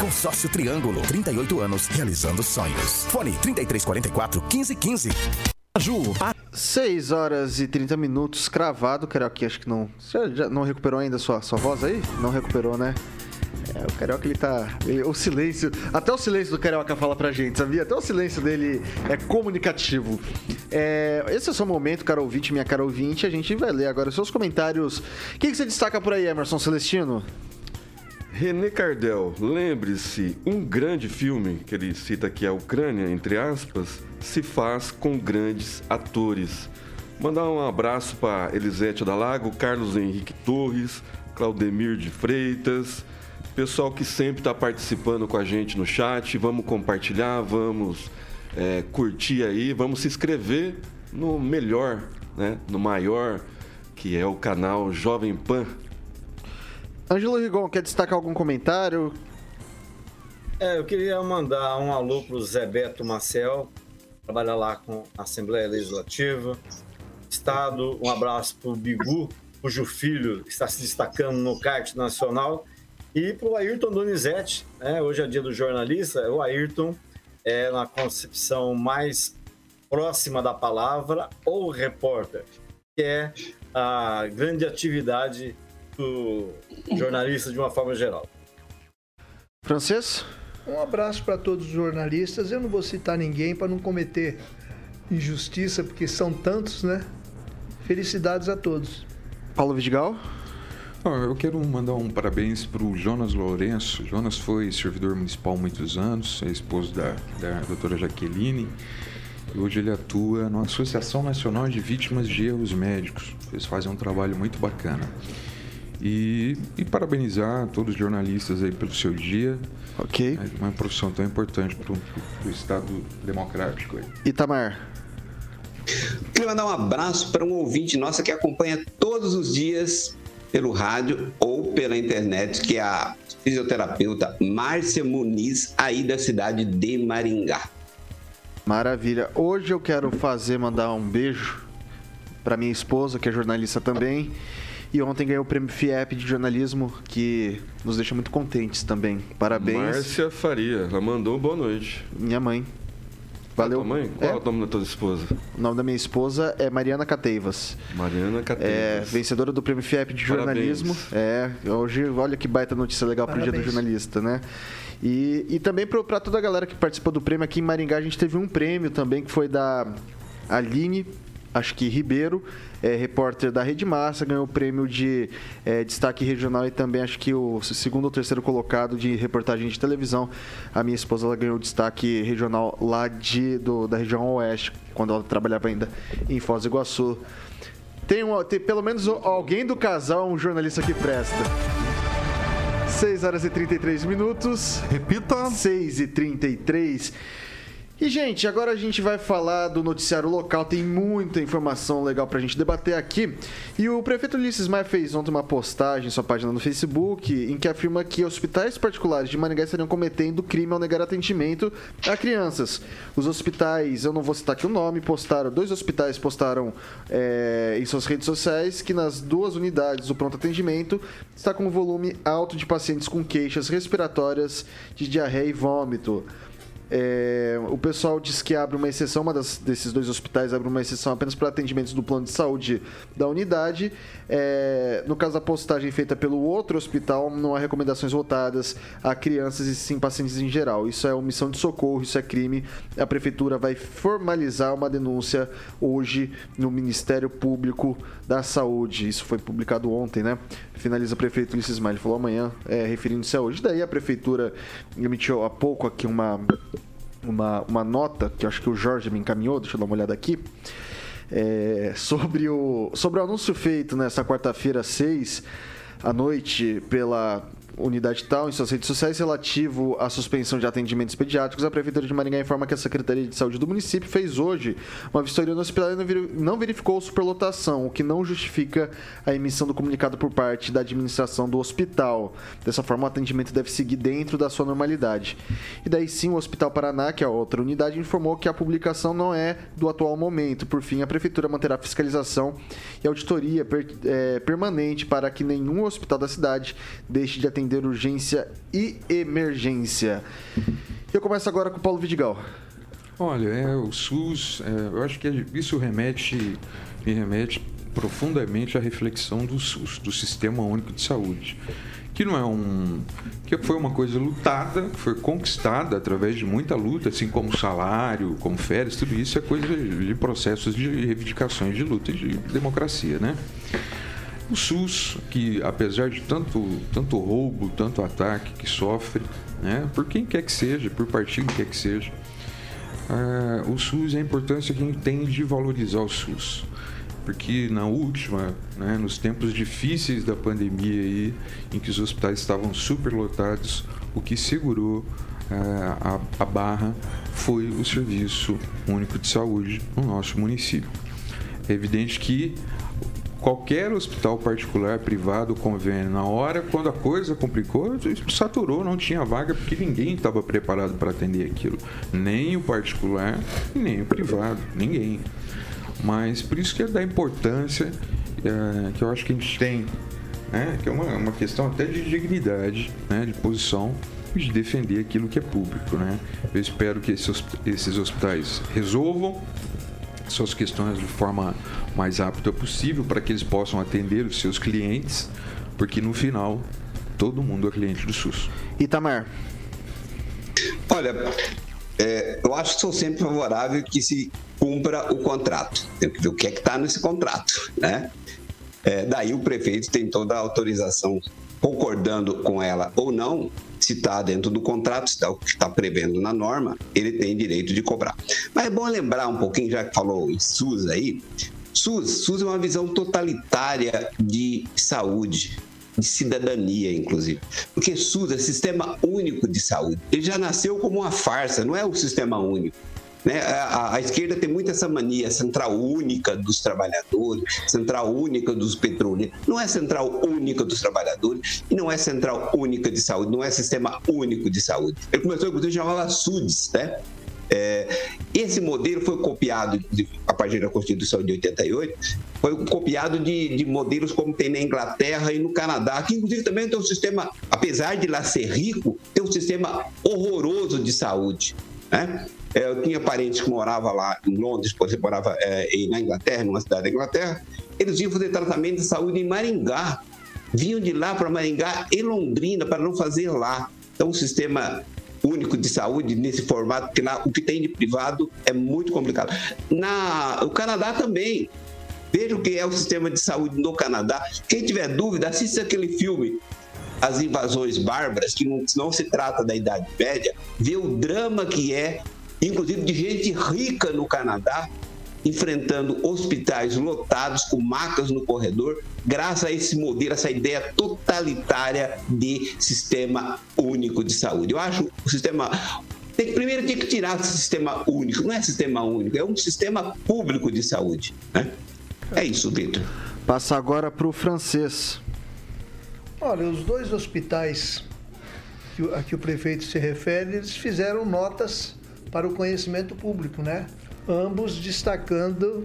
Consórcio Triângulo, 38 anos, realizando sonhos. Fone 3344 1515. Ju, 6 horas e 30 minutos, cravado, Carioca, acho que não. Você já não recuperou ainda sua, sua voz aí? Não recuperou, né? É, o Carioca, ele tá. ele- o silêncio. Até o silêncio do Carioca fala pra gente, sabia? Até o silêncio dele é comunicativo. É, esse é o seu momento, cara ouvinte, minha cara ouvinte. A gente vai ler agora os seus comentários. O que, que você destaca por aí, Emerson Celestino? René Cardel, lembre-se, um grande filme, que ele cita aqui a Ucrânia, entre aspas, se faz com grandes atores. Mandar um abraço para Elisete Dalago, Carlos Henrique Torres, Claudemir de Freitas, pessoal que sempre está participando com a gente no chat. Vamos compartilhar, vamos é, curtir aí, vamos se inscrever no melhor, né, no maior, que é o canal Jovem Pan. Ângelo Rigon, quer destacar algum comentário? É, eu queria mandar um alô para o Zé Beto Marcel, trabalha lá com a Assembleia Legislativa, Estado. Um abraço para o Bigu, cujo filho está se destacando no kart nacional. E para o Ayrton Donizete, né? hoje é dia do jornalista, o Ayrton é na concepção mais próxima da palavra, ou repórter. que é a grande atividade jornalista de uma forma geral. Francês? Um abraço para todos os jornalistas. Eu não vou citar ninguém para não cometer injustiça, porque são tantos, né? Felicidades a todos. Paulo Vidigal? eu quero mandar um parabéns para o Jonas Lourenço. Jonas foi servidor municipal há muitos anos, é esposo da, da doutora Jaqueline. E hoje ele atua na Associação Nacional de Vítimas de Erros Médicos. Eles fazem um trabalho muito bacana. E, e parabenizar todos os jornalistas aí pelo seu dia. Ok. É uma profissão tão importante para o Estado democrático. Aí. Itamar. Queria mandar um abraço para um ouvinte nossa que acompanha todos os dias pelo rádio ou pela internet, que é a fisioterapeuta Márcia Muniz, aí da cidade de Maringá. Maravilha. Hoje eu quero fazer, mandar um beijo para minha esposa, que é jornalista também. E ontem ganhou o prêmio FIEP de jornalismo, que nos deixa muito contentes também. Parabéns. Márcia Faria, ela mandou boa noite. Minha mãe. Valeu. Tua mãe? Qual é. o nome da tua esposa? O nome da minha esposa é Mariana Cateivas. Mariana Cateivas. É, vencedora do prêmio FIEP de jornalismo. Parabéns. É, hoje, olha que baita notícia legal para o dia do jornalista, né? E, e também para toda a galera que participou do prêmio aqui em Maringá, a gente teve um prêmio também que foi da Aline acho que Ribeiro, é, repórter da Rede Massa, ganhou o prêmio de é, destaque regional e também acho que o segundo ou terceiro colocado de reportagem de televisão. A minha esposa ela ganhou destaque regional lá de, do, da região oeste, quando ela trabalhava ainda em Foz do Iguaçu. Tem, um, tem pelo menos alguém do casal, um jornalista que presta. 6 horas e 33 minutos. Repita. 6 e 33 e, gente, agora a gente vai falar do noticiário local. Tem muita informação legal pra gente debater aqui. E o prefeito Ulisses Maia fez ontem uma postagem em sua página no Facebook em que afirma que hospitais particulares de Maringá estariam cometendo crime ao negar atendimento a crianças. Os hospitais, eu não vou citar aqui o nome, postaram, dois hospitais postaram é, em suas redes sociais que nas duas unidades do pronto atendimento está com um volume alto de pacientes com queixas respiratórias de diarreia e vômito. É, o pessoal diz que abre uma exceção, uma das, desses dois hospitais abre uma exceção apenas para atendimentos do plano de saúde da unidade. É, no caso da postagem feita pelo outro hospital, não há recomendações voltadas a crianças e sim pacientes em geral. Isso é omissão de socorro, isso é crime. A prefeitura vai formalizar uma denúncia hoje no Ministério Público da Saúde. Isso foi publicado ontem, né? Finaliza o prefeito Ulisses Maia. Ele falou amanhã, é, referindo-se a hoje. Daí a prefeitura emitiu há pouco aqui uma uma, uma nota que acho que o Jorge me encaminhou, deixa eu dar uma olhada aqui. É, sobre, o, sobre o anúncio feito nesta quarta-feira, 6 à noite, pela unidade tal em suas redes sociais relativo à suspensão de atendimentos pediátricos, a Prefeitura de Maringá informa que a Secretaria de Saúde do município fez hoje uma vistoria no hospital e não verificou superlotação, o que não justifica a emissão do comunicado por parte da administração do hospital. Dessa forma, o atendimento deve seguir dentro da sua normalidade. E daí sim, o Hospital Paraná, que é a outra unidade, informou que a publicação não é do atual momento. Por fim, a Prefeitura manterá fiscalização e auditoria per, é, permanente para que nenhum hospital da cidade deixe de atender atender urgência e emergência. Eu começo agora com o Paulo Vidigal. Olha, é, o SUS, é, eu acho que isso remete, me remete profundamente à reflexão do SUS, do Sistema Único de Saúde que não é um que foi uma coisa lutada, foi conquistada através de muita luta, assim como salário, como férias, tudo isso é coisa de processos de reivindicações de luta de democracia, né? O SUS, que apesar de tanto, tanto roubo, tanto ataque que sofre, né, por quem quer que seja, por partido que quer que seja, uh, o SUS, a importância que a gente tem de valorizar o SUS. Porque na última, né, nos tempos difíceis da pandemia, aí, em que os hospitais estavam superlotados, o que segurou uh, a, a barra foi o Serviço Único de Saúde no nosso município. É evidente que qualquer hospital particular, privado, convênio, na hora, quando a coisa complicou, saturou, não tinha vaga, porque ninguém estava preparado para atender aquilo. Nem o particular, nem o privado, ninguém. Mas por isso que é da importância é, que eu acho que a gente tem, né, que é uma, uma questão até de dignidade, né, de posição de defender aquilo que é público, né? Eu espero que esses, esses hospitais resolvam suas questões de forma mais rápida possível para que eles possam atender os seus clientes, porque no final todo mundo é cliente do SUS. Itamar. Olha, é, eu acho que sou sempre favorável que se cumpra o contrato. Tem que ver o que é que está nesse contrato, né? É, daí o prefeito tem toda a autorização, concordando com ela ou não, se está dentro do contrato, se está o que está prevendo na norma, ele tem direito de cobrar. Mas é bom lembrar um pouquinho, já que falou em SUS aí, SUS, SUS é uma visão totalitária de saúde, de cidadania, inclusive. Porque SUS é Sistema Único de Saúde. Ele já nasceu como uma farsa, não é o Sistema Único. Né? A, a, esquerda tem muito essa mania, central única dos trabalhadores, central única dos petroleiros. Não é central única dos trabalhadores e não é central única de saúde, não é sistema único de saúde. Ele começou, inclusive, chamava SUDS, né? É, esse modelo foi copiado de, a partir da Constituição de 88, foi copiado de, de, modelos como tem na Inglaterra e no Canadá, que inclusive também tem um sistema, apesar de lá ser rico, tem um sistema horroroso de saúde. Né? Eu tinha parentes que moravam lá em Londres, por exemplo, morava é, na Inglaterra, numa cidade da Inglaterra, eles iam fazer tratamento de saúde em Maringá. Vinham de lá para Maringá e Londrina para não fazer lá. Então, o sistema único de saúde nesse formato, porque lá, o que tem de privado é muito complicado. Na, o Canadá também. Veja o que é o sistema de saúde no Canadá. Quem tiver dúvida, assista aquele filme As Invasões Bárbaras, que não, não se trata da Idade Média, vê o drama que é inclusive de gente rica no Canadá, enfrentando hospitais lotados com macas no corredor, graças a esse modelo, essa ideia totalitária de sistema único de saúde. Eu acho o sistema tem, primeiro tem que tirar o sistema único, não é sistema único, é um sistema público de saúde. Né? É isso, Vitor. Passa agora para o francês. Olha, os dois hospitais a que o prefeito se refere, eles fizeram notas para o conhecimento público, né? Ambos destacando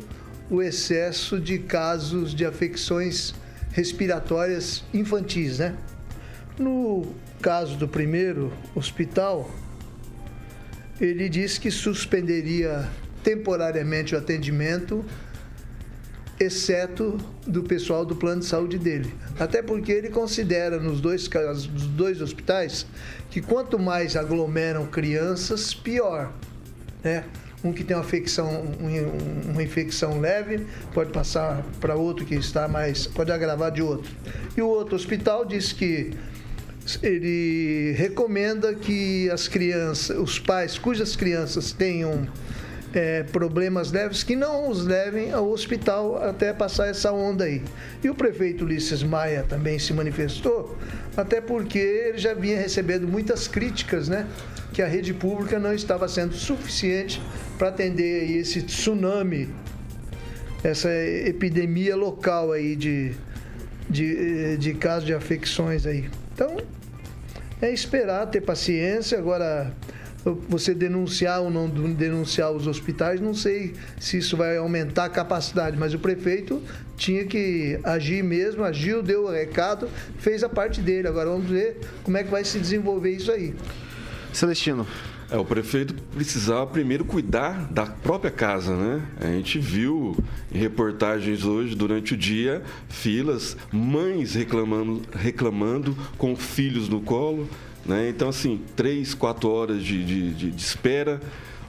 o excesso de casos de afecções respiratórias infantis, né? No caso do primeiro hospital, ele disse que suspenderia temporariamente o atendimento, exceto do pessoal do plano de saúde dele. Até porque ele considera nos dois casos, dos dois hospitais, que quanto mais aglomeram crianças, pior. Né? Um que tem uma infecção, uma infecção leve pode passar para outro que está mais. pode agravar de outro. E o outro hospital diz que ele recomenda que as crianças, os pais cujas crianças tenham é, problemas leves que não os levem ao hospital até passar essa onda aí. E o prefeito Ulisses Maia também se manifestou, até porque ele já vinha recebendo muitas críticas, né? Que a rede pública não estava sendo suficiente para atender esse tsunami, essa epidemia local aí de, de, de casos de afecções aí. Então, é esperar, ter paciência. Agora, você denunciar ou não denunciar os hospitais, não sei se isso vai aumentar a capacidade, mas o prefeito tinha que agir mesmo, agiu, deu o recado, fez a parte dele. Agora vamos ver como é que vai se desenvolver isso aí. Celestino. É, o prefeito precisava primeiro cuidar da própria casa, né? A gente viu em reportagens hoje, durante o dia, filas, mães reclamando, reclamando com filhos no colo. Né? Então, assim, três, quatro horas de, de, de, de espera.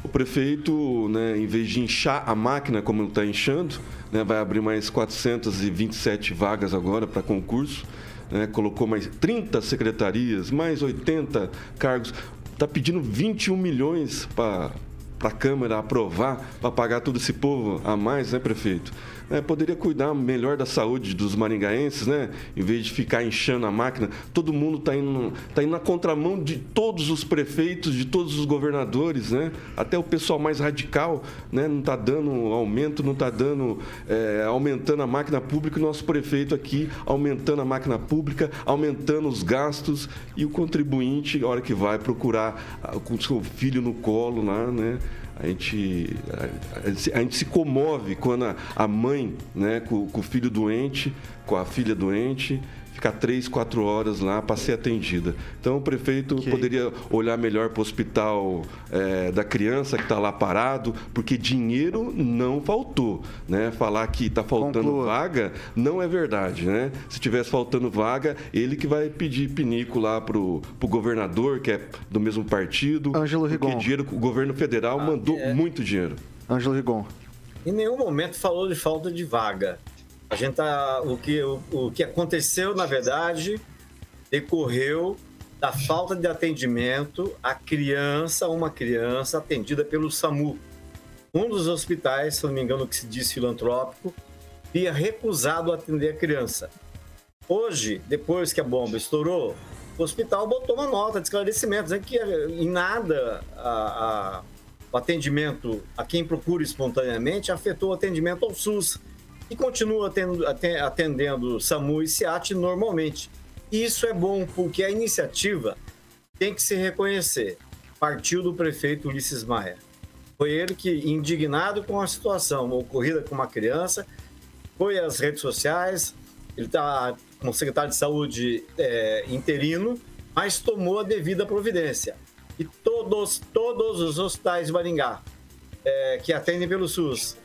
O prefeito, né, em vez de inchar a máquina como está inchando, né, vai abrir mais 427 vagas agora para concurso. Né, colocou mais 30 secretarias, mais 80 cargos. Está pedindo 21 milhões para a Câmara aprovar, para pagar todo esse povo a mais, né, prefeito? É, poderia cuidar melhor da saúde dos maringaenses, né? Em vez de ficar inchando a máquina. Todo mundo está indo, tá indo na contramão de todos os prefeitos, de todos os governadores, né? Até o pessoal mais radical, né? Não está dando aumento, não está dando é, aumentando a máquina pública. O nosso prefeito aqui aumentando a máquina pública, aumentando os gastos e o contribuinte, a hora que vai procurar com o seu filho no colo lá, né? A gente, a, a gente se comove quando a, a mãe, né, com, com, o filho doente, com a filha doente, ficar três, quatro horas lá para ser atendida. Então o prefeito okay. poderia olhar melhor para o hospital é, da criança que está lá parado, porque dinheiro não faltou. Né? Falar que está faltando Conclua. vaga não é verdade. Né? Se tivesse faltando vaga, ele que vai pedir pinico lá para o governador, que é do mesmo partido. Ângelo Rigon. Porque dinheiro, o governo federal ah, mandou é... muito dinheiro. Ângelo Rigon. Em nenhum momento falou de falta de vaga. A gente tá, o que o, o que aconteceu na verdade decorreu da falta de atendimento à criança, uma criança atendida pelo SAMU. Um dos hospitais, se não me engano, que se diz filantrópico, havia recusado atender a criança. Hoje, depois que a bomba estourou, o hospital botou uma nota de esclarecimento, dizendo que em nada a, a o atendimento a quem procura espontaneamente afetou o atendimento ao SUS e continua atendendo, atendendo SAMU e SEAT normalmente. E isso é bom porque a iniciativa tem que se reconhecer. Partiu do prefeito Ulisses Maia. Foi ele que, indignado com a situação ocorrida com uma criança, foi às redes sociais, ele está como secretário de saúde é, interino, mas tomou a devida providência e todos, todos os hospitais de Maringá é, que atendem pelo SUS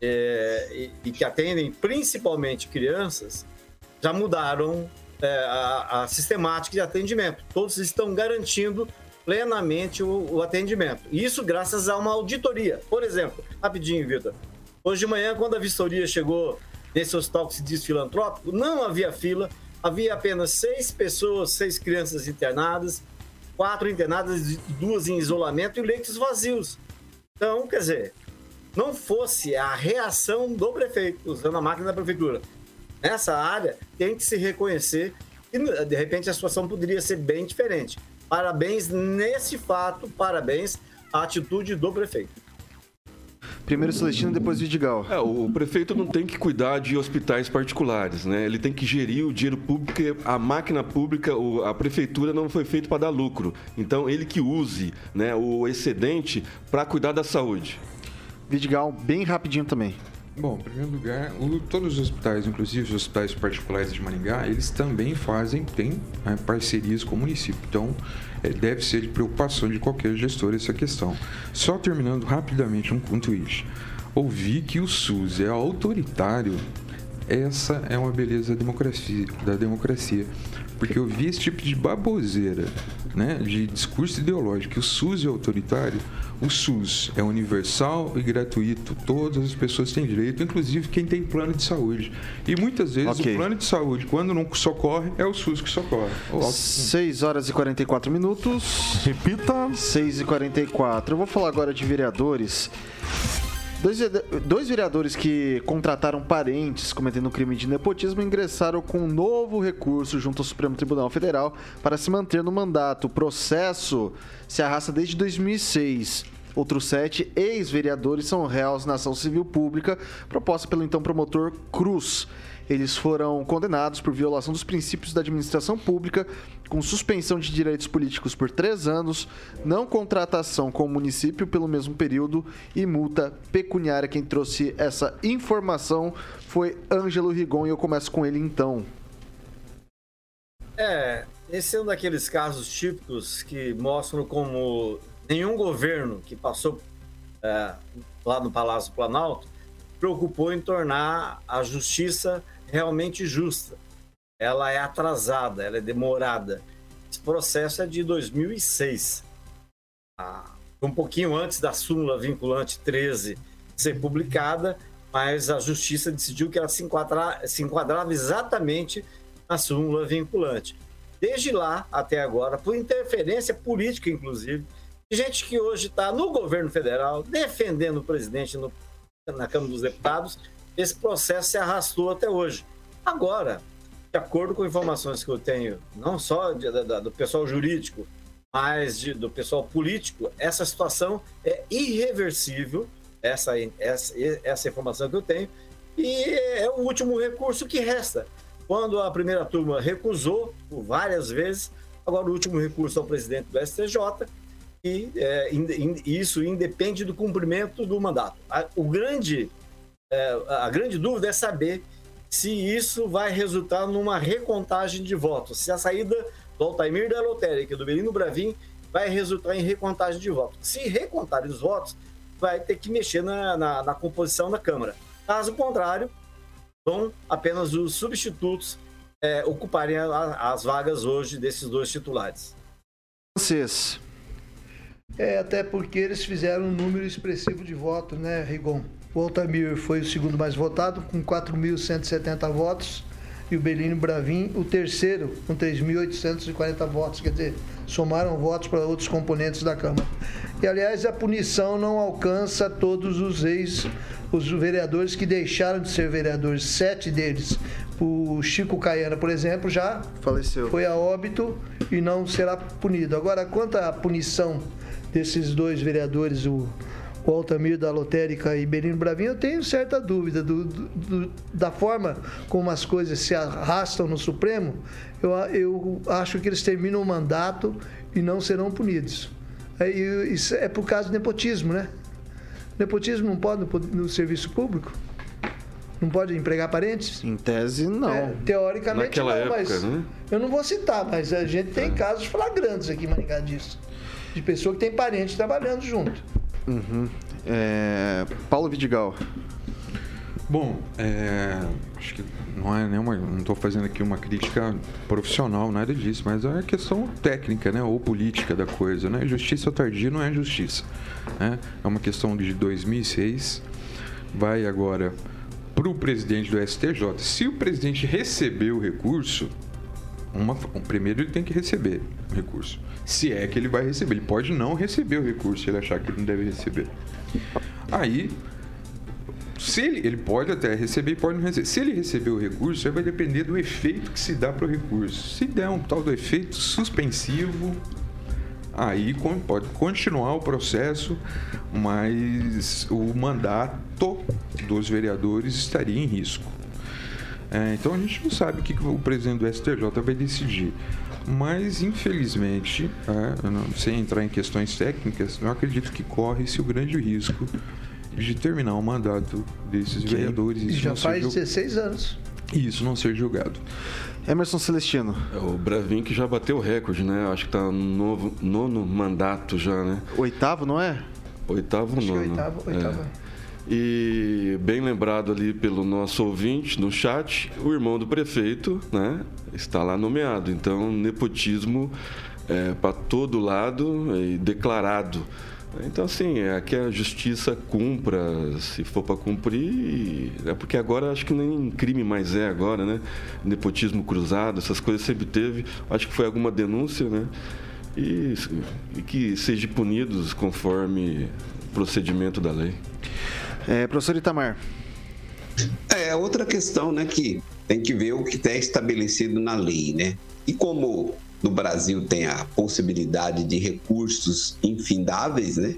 é, e, e, que atendem principalmente crianças já mudaram é, a, a, sistemática de atendimento. Todos estão garantindo plenamente o, o, atendimento. Isso graças a uma auditoria. Por exemplo, rapidinho, Vitor. Hoje de manhã, quando a vistoria chegou nesse hospital que se diz filantrópico, não havia fila, havia apenas seis pessoas, seis crianças internadas, quatro internadas, duas em isolamento e leitos vazios. Então, quer dizer, não fosse a reação do prefeito, usando a máquina da prefeitura, nessa área, tem que se reconhecer que, de repente, a situação poderia ser bem diferente. Parabéns nesse fato, parabéns à atitude do prefeito. Primeiro Celestino, depois Vidigal. É, o prefeito não tem que cuidar de hospitais particulares, né? Ele tem que gerir o dinheiro público, porque a máquina pública, a prefeitura não foi feita para dar lucro. Então, ele que use né, o excedente para cuidar da saúde. Vidigal, bem rapidinho também. Bom, em primeiro lugar, o, todos os hospitais, inclusive os hospitais particulares de Maringá, eles também fazem, têm né, parcerias com o município. Então, é, deve ser de preocupação de qualquer gestor essa questão. Só terminando rapidamente um ponto isso. Ouvi que o SUS é autoritário. Essa é uma beleza da democracia, da democracia. Porque eu vi esse tipo de baboseira, né, de discurso ideológico, que o SUS é autoritário. O SUS é universal e gratuito. Todas as pessoas têm direito, inclusive quem tem plano de saúde. E muitas vezes okay. o plano de saúde, quando não socorre, é o SUS que socorre. 6 horas e 44 minutos. Repita. 6 e 44. Eu vou falar agora de vereadores. Dois, dois vereadores que contrataram parentes cometendo crime de nepotismo ingressaram com um novo recurso junto ao Supremo Tribunal Federal para se manter no mandato. O processo se arrasta desde 2006. Outros sete ex-vereadores são réus na ação civil pública proposta pelo então promotor Cruz. Eles foram condenados por violação dos princípios da administração pública, com suspensão de direitos políticos por três anos, não contratação com o município pelo mesmo período e multa pecuniária. Quem trouxe essa informação foi Ângelo Rigon e eu começo com ele então. É, esse é um daqueles casos típicos que mostram como nenhum governo que passou é, lá no Palácio Planalto preocupou em tornar a justiça realmente justa. Ela é atrasada, ela é demorada. Esse processo é de 2006. Ah, um pouquinho antes da súmula vinculante 13 ser publicada, mas a justiça decidiu que ela se, se enquadrava exatamente na súmula vinculante. Desde lá até agora, por interferência política, inclusive, gente que hoje está no governo federal defendendo o presidente no, na Câmara dos Deputados esse processo se arrastou até hoje. Agora, de acordo com informações que eu tenho, não só de, do pessoal jurídico, mas de, do pessoal político, essa situação é irreversível, essa, essa, essa informação que eu tenho, e é o último recurso que resta. Quando a primeira turma recusou por várias vezes, agora o último recurso ao presidente do STJ, e é, in, in, isso independe do cumprimento do mandato. o grande é, a grande dúvida é saber se isso vai resultar numa recontagem de votos. Se a saída do Altair da Lotérica do Belino Bravin vai resultar em recontagem de votos. Se recontarem os votos, vai ter que mexer na, na, na composição da Câmara. Caso contrário, vão apenas os substitutos é, ocuparem a, as vagas hoje desses dois titulares. Vocês. É, até porque eles fizeram um número expressivo de votos, né, Rigon? O Altamir foi o segundo mais votado, com 4.170 votos, e o Belino Bravin o terceiro, com 3.840 votos. Quer dizer, somaram votos para outros componentes da Câmara. E, aliás, a punição não alcança todos os ex, os vereadores que deixaram de ser vereadores, sete deles. O Chico Caiana, por exemplo, já faleceu. Foi a óbito e não será punido. Agora, quanto à punição desses dois vereadores, o o Altamir da Lotérica e Berino Bravinho, eu tenho certa dúvida do, do, da forma como as coisas se arrastam no Supremo. Eu, eu acho que eles terminam o mandato e não serão punidos. É, isso é por causa do nepotismo, né? Nepotismo não pode no, no serviço público? Não pode empregar parentes? Em tese, não. É, teoricamente Naquela não, época, mas né? eu não vou citar, mas a gente tem casos flagrantes aqui em Maringá disso. De pessoa que tem parentes trabalhando junto. Uhum. É... Paulo Vidigal. Bom, é, acho que não é nenhuma, não estou fazendo aqui uma crítica profissional, nada disso, mas é questão técnica, né, ou política da coisa, né? Justiça tardia não é justiça, né? É uma questão de 2006, vai agora para o presidente do STJ. Se o presidente receber o recurso, uma, primeiro ele tem que receber o recurso. Se é que ele vai receber, ele pode não receber o recurso se ele achar que ele não deve receber. Aí se ele, ele pode até receber e pode não receber. Se ele receber o recurso, vai depender do efeito que se dá para o recurso. Se der um tal do efeito suspensivo, aí pode continuar o processo, mas o mandato dos vereadores estaria em risco. É, então a gente não sabe o que o presidente do STJ vai decidir. Mas, infelizmente, é, não, sem entrar em questões técnicas, eu acredito que corre-se o grande risco de terminar o mandato desses okay. vereadores. E já faz 16 anos. E isso não ser julgado. Emerson Celestino. É o Bravin que já bateu o recorde, né? Acho que tá no novo, nono mandato já, né? Oitavo, não é? Oitavo, Acho nono. oitavo, oitavo. É. E bem lembrado ali pelo nosso ouvinte no chat, o irmão do prefeito, né? Está lá nomeado. Então, nepotismo é, para todo lado e declarado. Então, assim, é que a justiça cumpra, se for para cumprir, é porque agora acho que nem crime mais é agora, né? Nepotismo cruzado, essas coisas sempre teve. Acho que foi alguma denúncia, né? E, e que sejam punidos conforme procedimento da lei. É, professor Itamar. É outra questão, né, que tem que ver o que está estabelecido na lei, né? E como no Brasil tem a possibilidade de recursos infindáveis, né?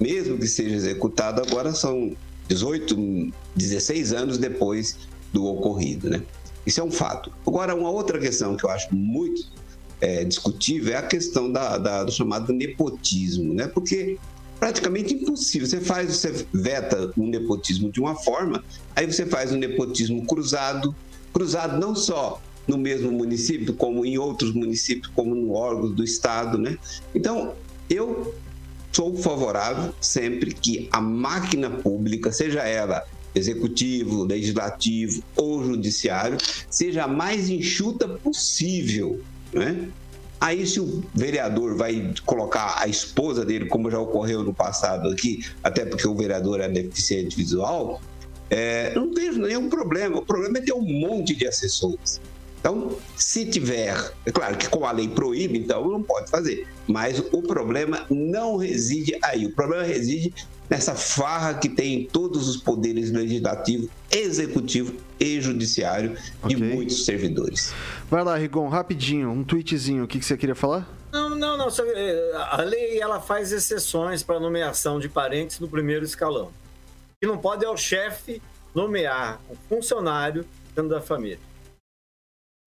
Mesmo que seja executado, agora são 18, 16 anos depois do ocorrido, né? Isso é um fato. Agora, uma outra questão que eu acho muito é, discutível é a questão da, da, do chamado nepotismo, né? Porque praticamente impossível. Você faz, você veta um nepotismo de uma forma, aí você faz um nepotismo cruzado, cruzado não só no mesmo município, como em outros municípios, como no órgão do Estado, né? Então, eu sou favorável sempre que a máquina pública, seja ela executivo, legislativo ou judiciário, seja a mais enxuta possível, né? Aí, se o vereador vai colocar a esposa dele, como já ocorreu no passado aqui, até porque o vereador é deficiente visual, é, não tem nenhum problema. O problema é ter um monte de assessores. Então, se tiver, é claro que com a lei proíbe, então não pode fazer. Mas o problema não reside aí. O problema reside nessa farra que tem em todos os poderes legislativo, executivo e judiciário okay. de muitos servidores. Vai lá, Rigon, rapidinho, um tweetzinho. O que, que você queria falar? Não, não, não. Eh, a lei ela faz exceções para nomeação de parentes no primeiro escalão. O que não pode é o chefe nomear um funcionário dentro da família.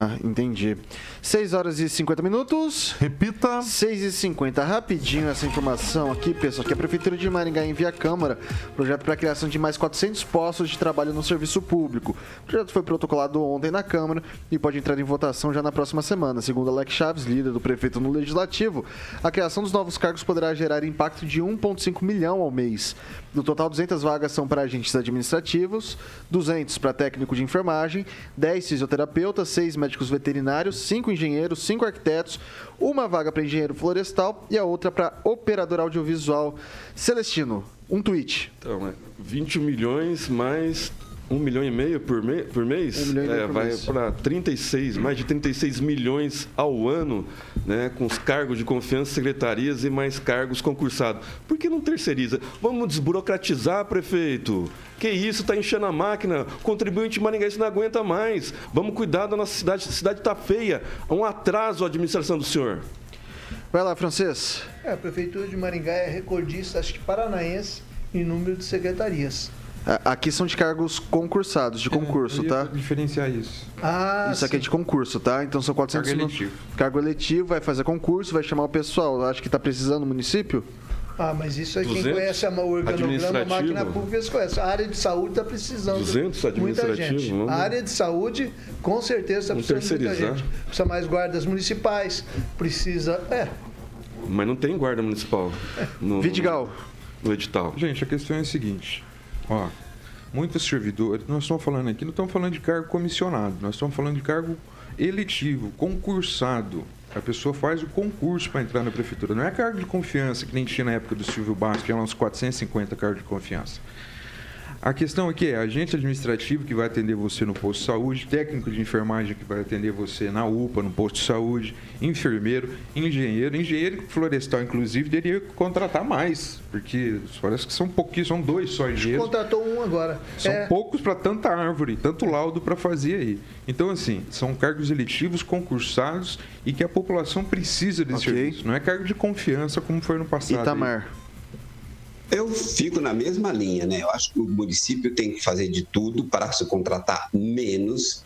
Ah, entendi. 6 horas e 50 minutos. Repita. 6 e 50. Rapidinho essa informação aqui, pessoal, que a Prefeitura de Maringá envia à Câmara projeto para a criação de mais 400 postos de trabalho no serviço público. O projeto foi protocolado ontem na Câmara e pode entrar em votação já na próxima semana. Segundo Alex Chaves, líder do prefeito no Legislativo, a criação dos novos cargos poderá gerar impacto de 1,5 milhão ao mês. No total, 200 vagas são para agentes administrativos, 200 para técnico de enfermagem, 10 fisioterapeutas, 6 médicos veterinários, 5 engenheiros, 5 arquitetos, uma vaga para engenheiro florestal e a outra para operador audiovisual. Celestino, um tweet. Então, é 20 milhões mais um milhão e meio por, me, por mês, Um milhão e meio é, por vai para 36, mais de 36 milhões ao ano, né, com os cargos de confiança, secretarias e mais cargos concursados. Por que não terceiriza? Vamos desburocratizar, prefeito. Que isso, está enchendo a máquina. O contribuinte maringaense não aguenta mais. Vamos cuidar da nossa cidade. A cidade está feia. Há um atraso a administração do senhor. Vai lá, francês. É, a Prefeitura de Maringá é recordista, acho que paranaense, em número de secretarias. Aqui são de cargos concursados, de concurso, eu ia tá? diferenciar isso. Ah, Isso aqui é de concurso, tá? Então são 400 Cargo no- eletivo. Cargo eletivo, vai fazer concurso, vai chamar o pessoal. Acho que tá precisando no município? Ah, mas isso aí quem 200? conhece a o organograma, a máquina pública, eles conhecem. A área de saúde está precisando 200 muita administrativo, gente. A área de saúde, com certeza, está Vamos precisando de muita gente. Precisa mais guardas municipais, precisa... É, Mas não tem guarda municipal no, Vidigal. no edital. Gente, a questão é a seguinte. Ó, muitos servidores, nós estamos falando aqui, não estamos falando de cargo comissionado, nós estamos falando de cargo eletivo, concursado. A pessoa faz o concurso para entrar na prefeitura. Não é cargo de confiança, que nem tinha na época do Silvio Bastos, que eram uns 450 cargos de confiança. A questão aqui é agente administrativo que vai atender você no posto de saúde, técnico de enfermagem que vai atender você na UPA, no posto de saúde, enfermeiro, engenheiro. Engenheiro florestal, inclusive, deveria contratar mais, porque parece que são pouquinhos, são dois só engenheiros. contratou um agora. São É, poucos para tanta árvore, tanto laudo para fazer aí. Então, assim, são cargos eletivos, concursados e que a população precisa desse Ok. serviço. Não é cargo de confiança como foi no passado. aí. Eu fico na mesma linha, né? Eu acho que o município tem que fazer de tudo para se contratar menos.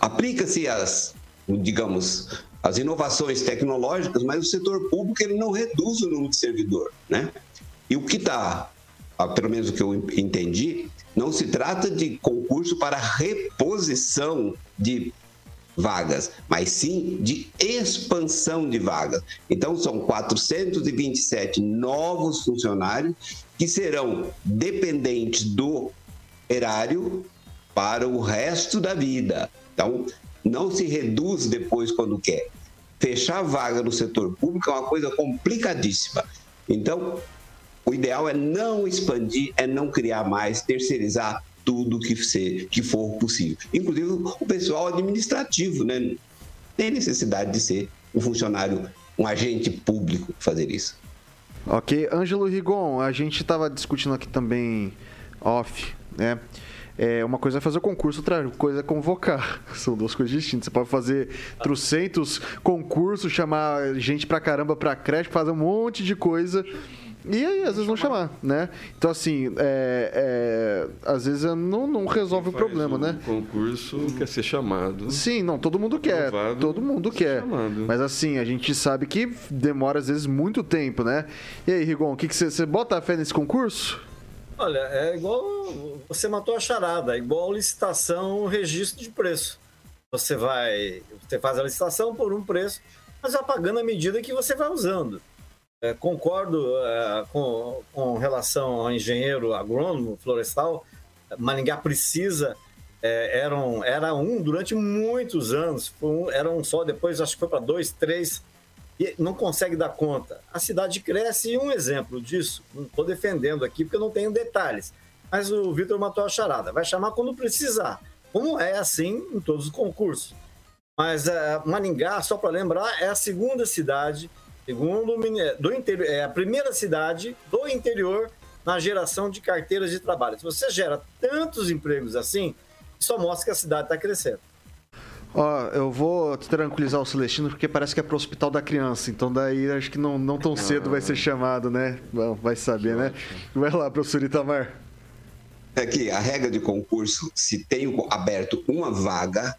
Aplica-se as, digamos, as inovações tecnológicas, mas o setor público ele não reduz o número de servidor, né? E o que está, pelo menos o que eu entendi, não se trata de concurso para reposição de vagas, mas sim de expansão de vagas. Então, são 427 novos funcionários que serão dependentes do erário para o resto da vida. Então, não se reduz depois quando quer. Fechar vaga no setor público é uma coisa complicadíssima. Então, o ideal é não expandir, é não criar mais, terceirizar tudo que, ser, que for possível. Inclusive o pessoal administrativo, né? Tem necessidade de ser um funcionário, um agente público fazer isso. Ok, Ângelo Rigon, a gente estava discutindo aqui também off, né? É, uma coisa é fazer o concurso, outra coisa é convocar. São duas coisas distintas. Você pode fazer trocentos concursos, chamar gente pra caramba pra creche, fazer um monte de coisa. E aí, às vezes não chamar, né? Então, assim, é, é, às vezes não, não resolve o problema, um né? concurso quer ser chamado. Sim, não, todo mundo quer. Todo mundo quer. chamado. Mas assim, a gente sabe que demora às vezes muito tempo, né? E aí, Rigon, o que, que você, você bota a fé nesse concurso? Olha, é igual você matou a charada, é igual licitação, registro de preço. Você vai, você faz a licitação por um preço, mas vai pagando à medida que você vai usando. É, concordo é, com, com relação ao engenheiro agrônomo florestal, Maringá precisa, é, era, um, era um durante muitos anos, um, era um só, depois acho que foi para dois, três, e não consegue dar conta. A cidade cresce e um exemplo disso, não estou defendendo aqui porque eu não tenho detalhes, mas o Vitor matou a charada, vai chamar quando precisar, como é assim em todos os concursos. Mas é, Maringá, só para lembrar, é a segunda cidade, segundo do interior, é a primeira cidade do interior na geração de carteiras de trabalho. Se você gera tantos empregos assim, só mostra que a cidade está crescendo. Ó, eu vou tranquilizar o Celestino porque parece que é pro hospital da criança. Então daí acho que não, não tão cedo vai ser chamado, né? Bom, vai saber, né? Vai lá, professor Itamar. É que a regra de concurso, se tem aberto uma vaga,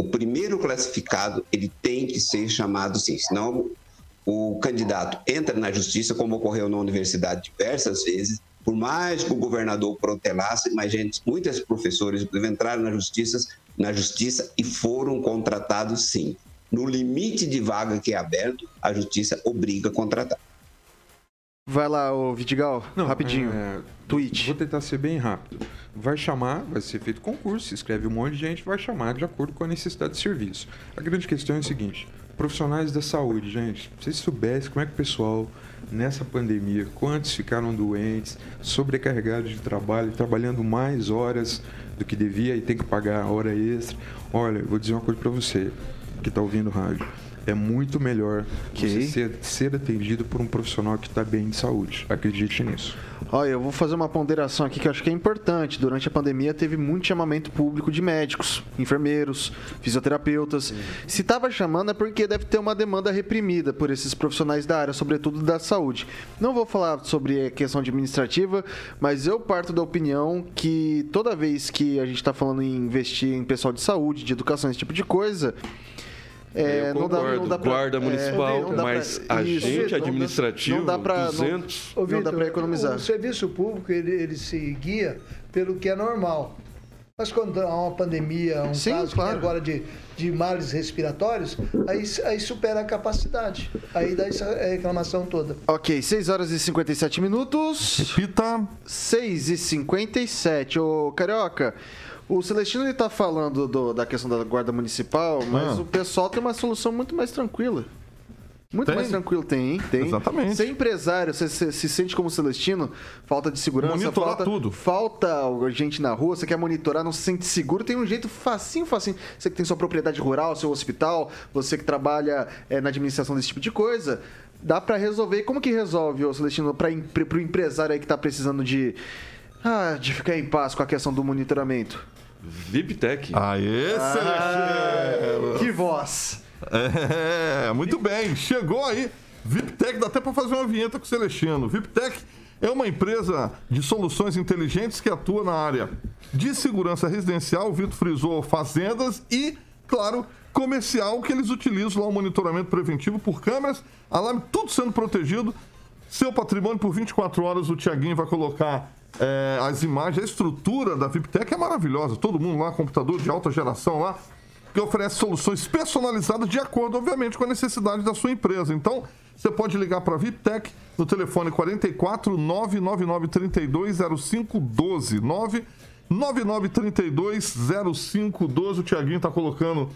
O primeiro classificado, ele tem que ser chamado sim, senão o candidato entra na justiça, como ocorreu na universidade diversas vezes, por mais que o governador protelasse, mas gente, muitos professores entraram na justiça, na justiça e foram contratados sim. No limite de vaga que é aberto, a justiça obriga a contratar. Vai lá, ô Vidigal, rapidinho. É, Tweet. Vou tentar ser bem rápido. Vai chamar, vai ser feito concurso, se escreve um monte de gente, vai chamar de acordo com a necessidade de serviço. A grande questão é o seguinte: profissionais da saúde, gente, se vocês soubessem como é que o pessoal, nessa pandemia, quantos ficaram doentes, sobrecarregados de trabalho, trabalhando mais horas do que devia e tem que pagar hora extra. Olha, vou dizer uma coisa para você que está ouvindo rádio. É muito melhor você ser, ser atendido por um profissional que está bem de saúde. Acredite nisso. Olha, eu vou fazer uma ponderação aqui que eu acho que é importante. Durante a pandemia teve muito chamamento público de médicos, enfermeiros, fisioterapeutas. Se estava chamando é porque deve ter uma demanda reprimida por esses profissionais da área, sobretudo da saúde. Não vou falar sobre a questão administrativa, mas eu parto da opinião que toda vez que a gente está falando em investir em pessoal de saúde, de educação, esse tipo de coisa, é, eu não dá, concordo, não dá pra, guarda é, municipal, não dá pra- mas isso, agente não dá- administrativo, não dá pra, 200. Não, Ô, não dá para economizar. O serviço público, ele, ele se guia pelo que é normal. Mas quando há uma pandemia, um Sim, caso claro. agora de, de males respiratórios, aí, aí supera a capacidade. Aí dá essa reclamação toda. Ok, 6 horas e 57 minutos. Repita. 6 e 57. Ô, Carioca, o Celestino ele tá falando do- da questão da guarda municipal, mas Ah. o pessoal tem uma solução muito mais tranquila. Muito Tem? mais tranquilo, tem, hein? Tem. Exatamente. Ser empresário, você se, se sente como Celestino, falta de segurança, Monitorar falta, tudo. falta gente na rua, você quer monitorar, não se sente seguro, tem um jeito facinho, facinho. Você que tem sua propriedade rural, seu hospital, você que trabalha é, na administração desse tipo de coisa, dá pra resolver. Como que resolve, ô Celestino, para pro empresário aí que tá precisando de ah, de ficar em paz com a questão do monitoramento? VIPTEC. Aê, Celestino! Que voz! É, muito bem. Chegou aí. VIPTEC, dá até para fazer uma vinheta com o Celestino. VIPTEC é uma empresa de soluções inteligentes que atua na área de segurança residencial, o Vitor frisou fazendas e, claro, comercial, que eles utilizam lá o monitoramento preventivo por câmeras, alarme, tudo sendo protegido. Seu patrimônio por 24 horas, o Tiaguinho vai colocar é, as imagens, a estrutura da VIPTEC é maravilhosa. Todo mundo lá, computador de alta geração lá, que oferece soluções personalizadas de acordo, obviamente, com a necessidade da sua empresa. Então, você pode ligar para a VIPTEC no telefone 44 999 32 0512 999 32 0512. O Tiaguinho está colocando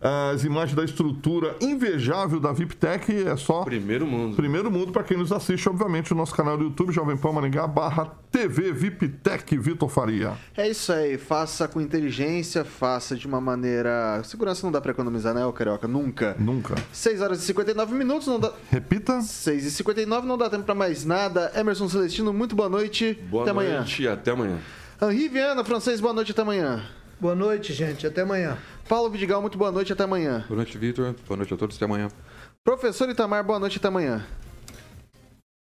as imagens da estrutura invejável da VIPTEC. É só. Primeiro mundo. Primeiro mundo para quem nos assiste, obviamente, o nosso canal do YouTube, Jovem Pan Maringá, barra TV VIPTEC Vitor Faria. É isso aí, faça com inteligência, faça de uma maneira. Segurança não dá pra economizar, né, ô Carioca? Nunca. Nunca. 6 horas e 59 minutos, não dá. Repita. 6 e 59 não dá tempo pra mais nada. Emerson Celestino, muito boa noite. Boa até noite amanhã. até amanhã. Henri Viana, francês, boa noite, até amanhã. Boa noite, gente. Até amanhã. Paulo Vidigal, muito boa noite, até amanhã. Boa noite, Vitor. Boa noite a todos. Até amanhã. Professor Itamar, boa noite, até amanhã.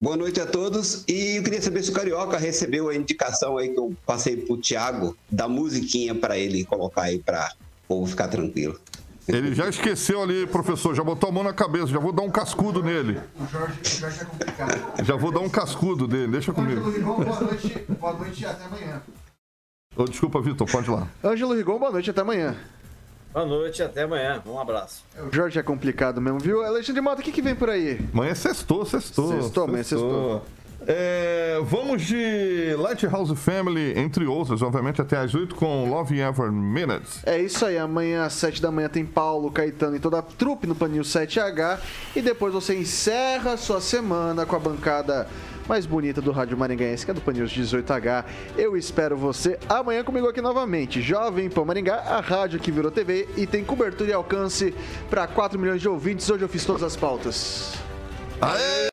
Boa noite a todos. E eu queria saber se o Carioca recebeu a indicação aí que eu passei pro Thiago da musiquinha para ele colocar aí para o povo ficar tranquilo. Ele já esqueceu ali, professor, já botou a mão na cabeça, já vou dar um cascudo nele. O Jorge, o Jorge é complicado. Já vou dar um cascudo dele, deixa comigo. Rigon, boa noite, boa noite, até amanhã. Ô, desculpa, Vitor, pode ir lá. Ângelo Rigon, boa noite, até amanhã. Boa noite, até amanhã. Um abraço. O Jorge é complicado mesmo, viu? Alexandre Mota, o que, que vem por aí? Amanhã é sextou, sextou. Sextou, amanhã é sextou. É, vamos de Lighthouse Family, entre outras, obviamente, até às 8 com Love Ever Minutes. É isso aí, amanhã às 7 da manhã tem Paulo, Caetano e toda a trupe no Panil 7H. E depois você encerra sua semana com a bancada mais bonita do Rádio Maringaense, que é do Panil 18H. Eu espero você amanhã comigo aqui novamente. Jovem Pan Maringá, a rádio que virou TV e tem cobertura e alcance para 4 milhões de ouvintes. Hoje eu fiz todas as pautas. Aê!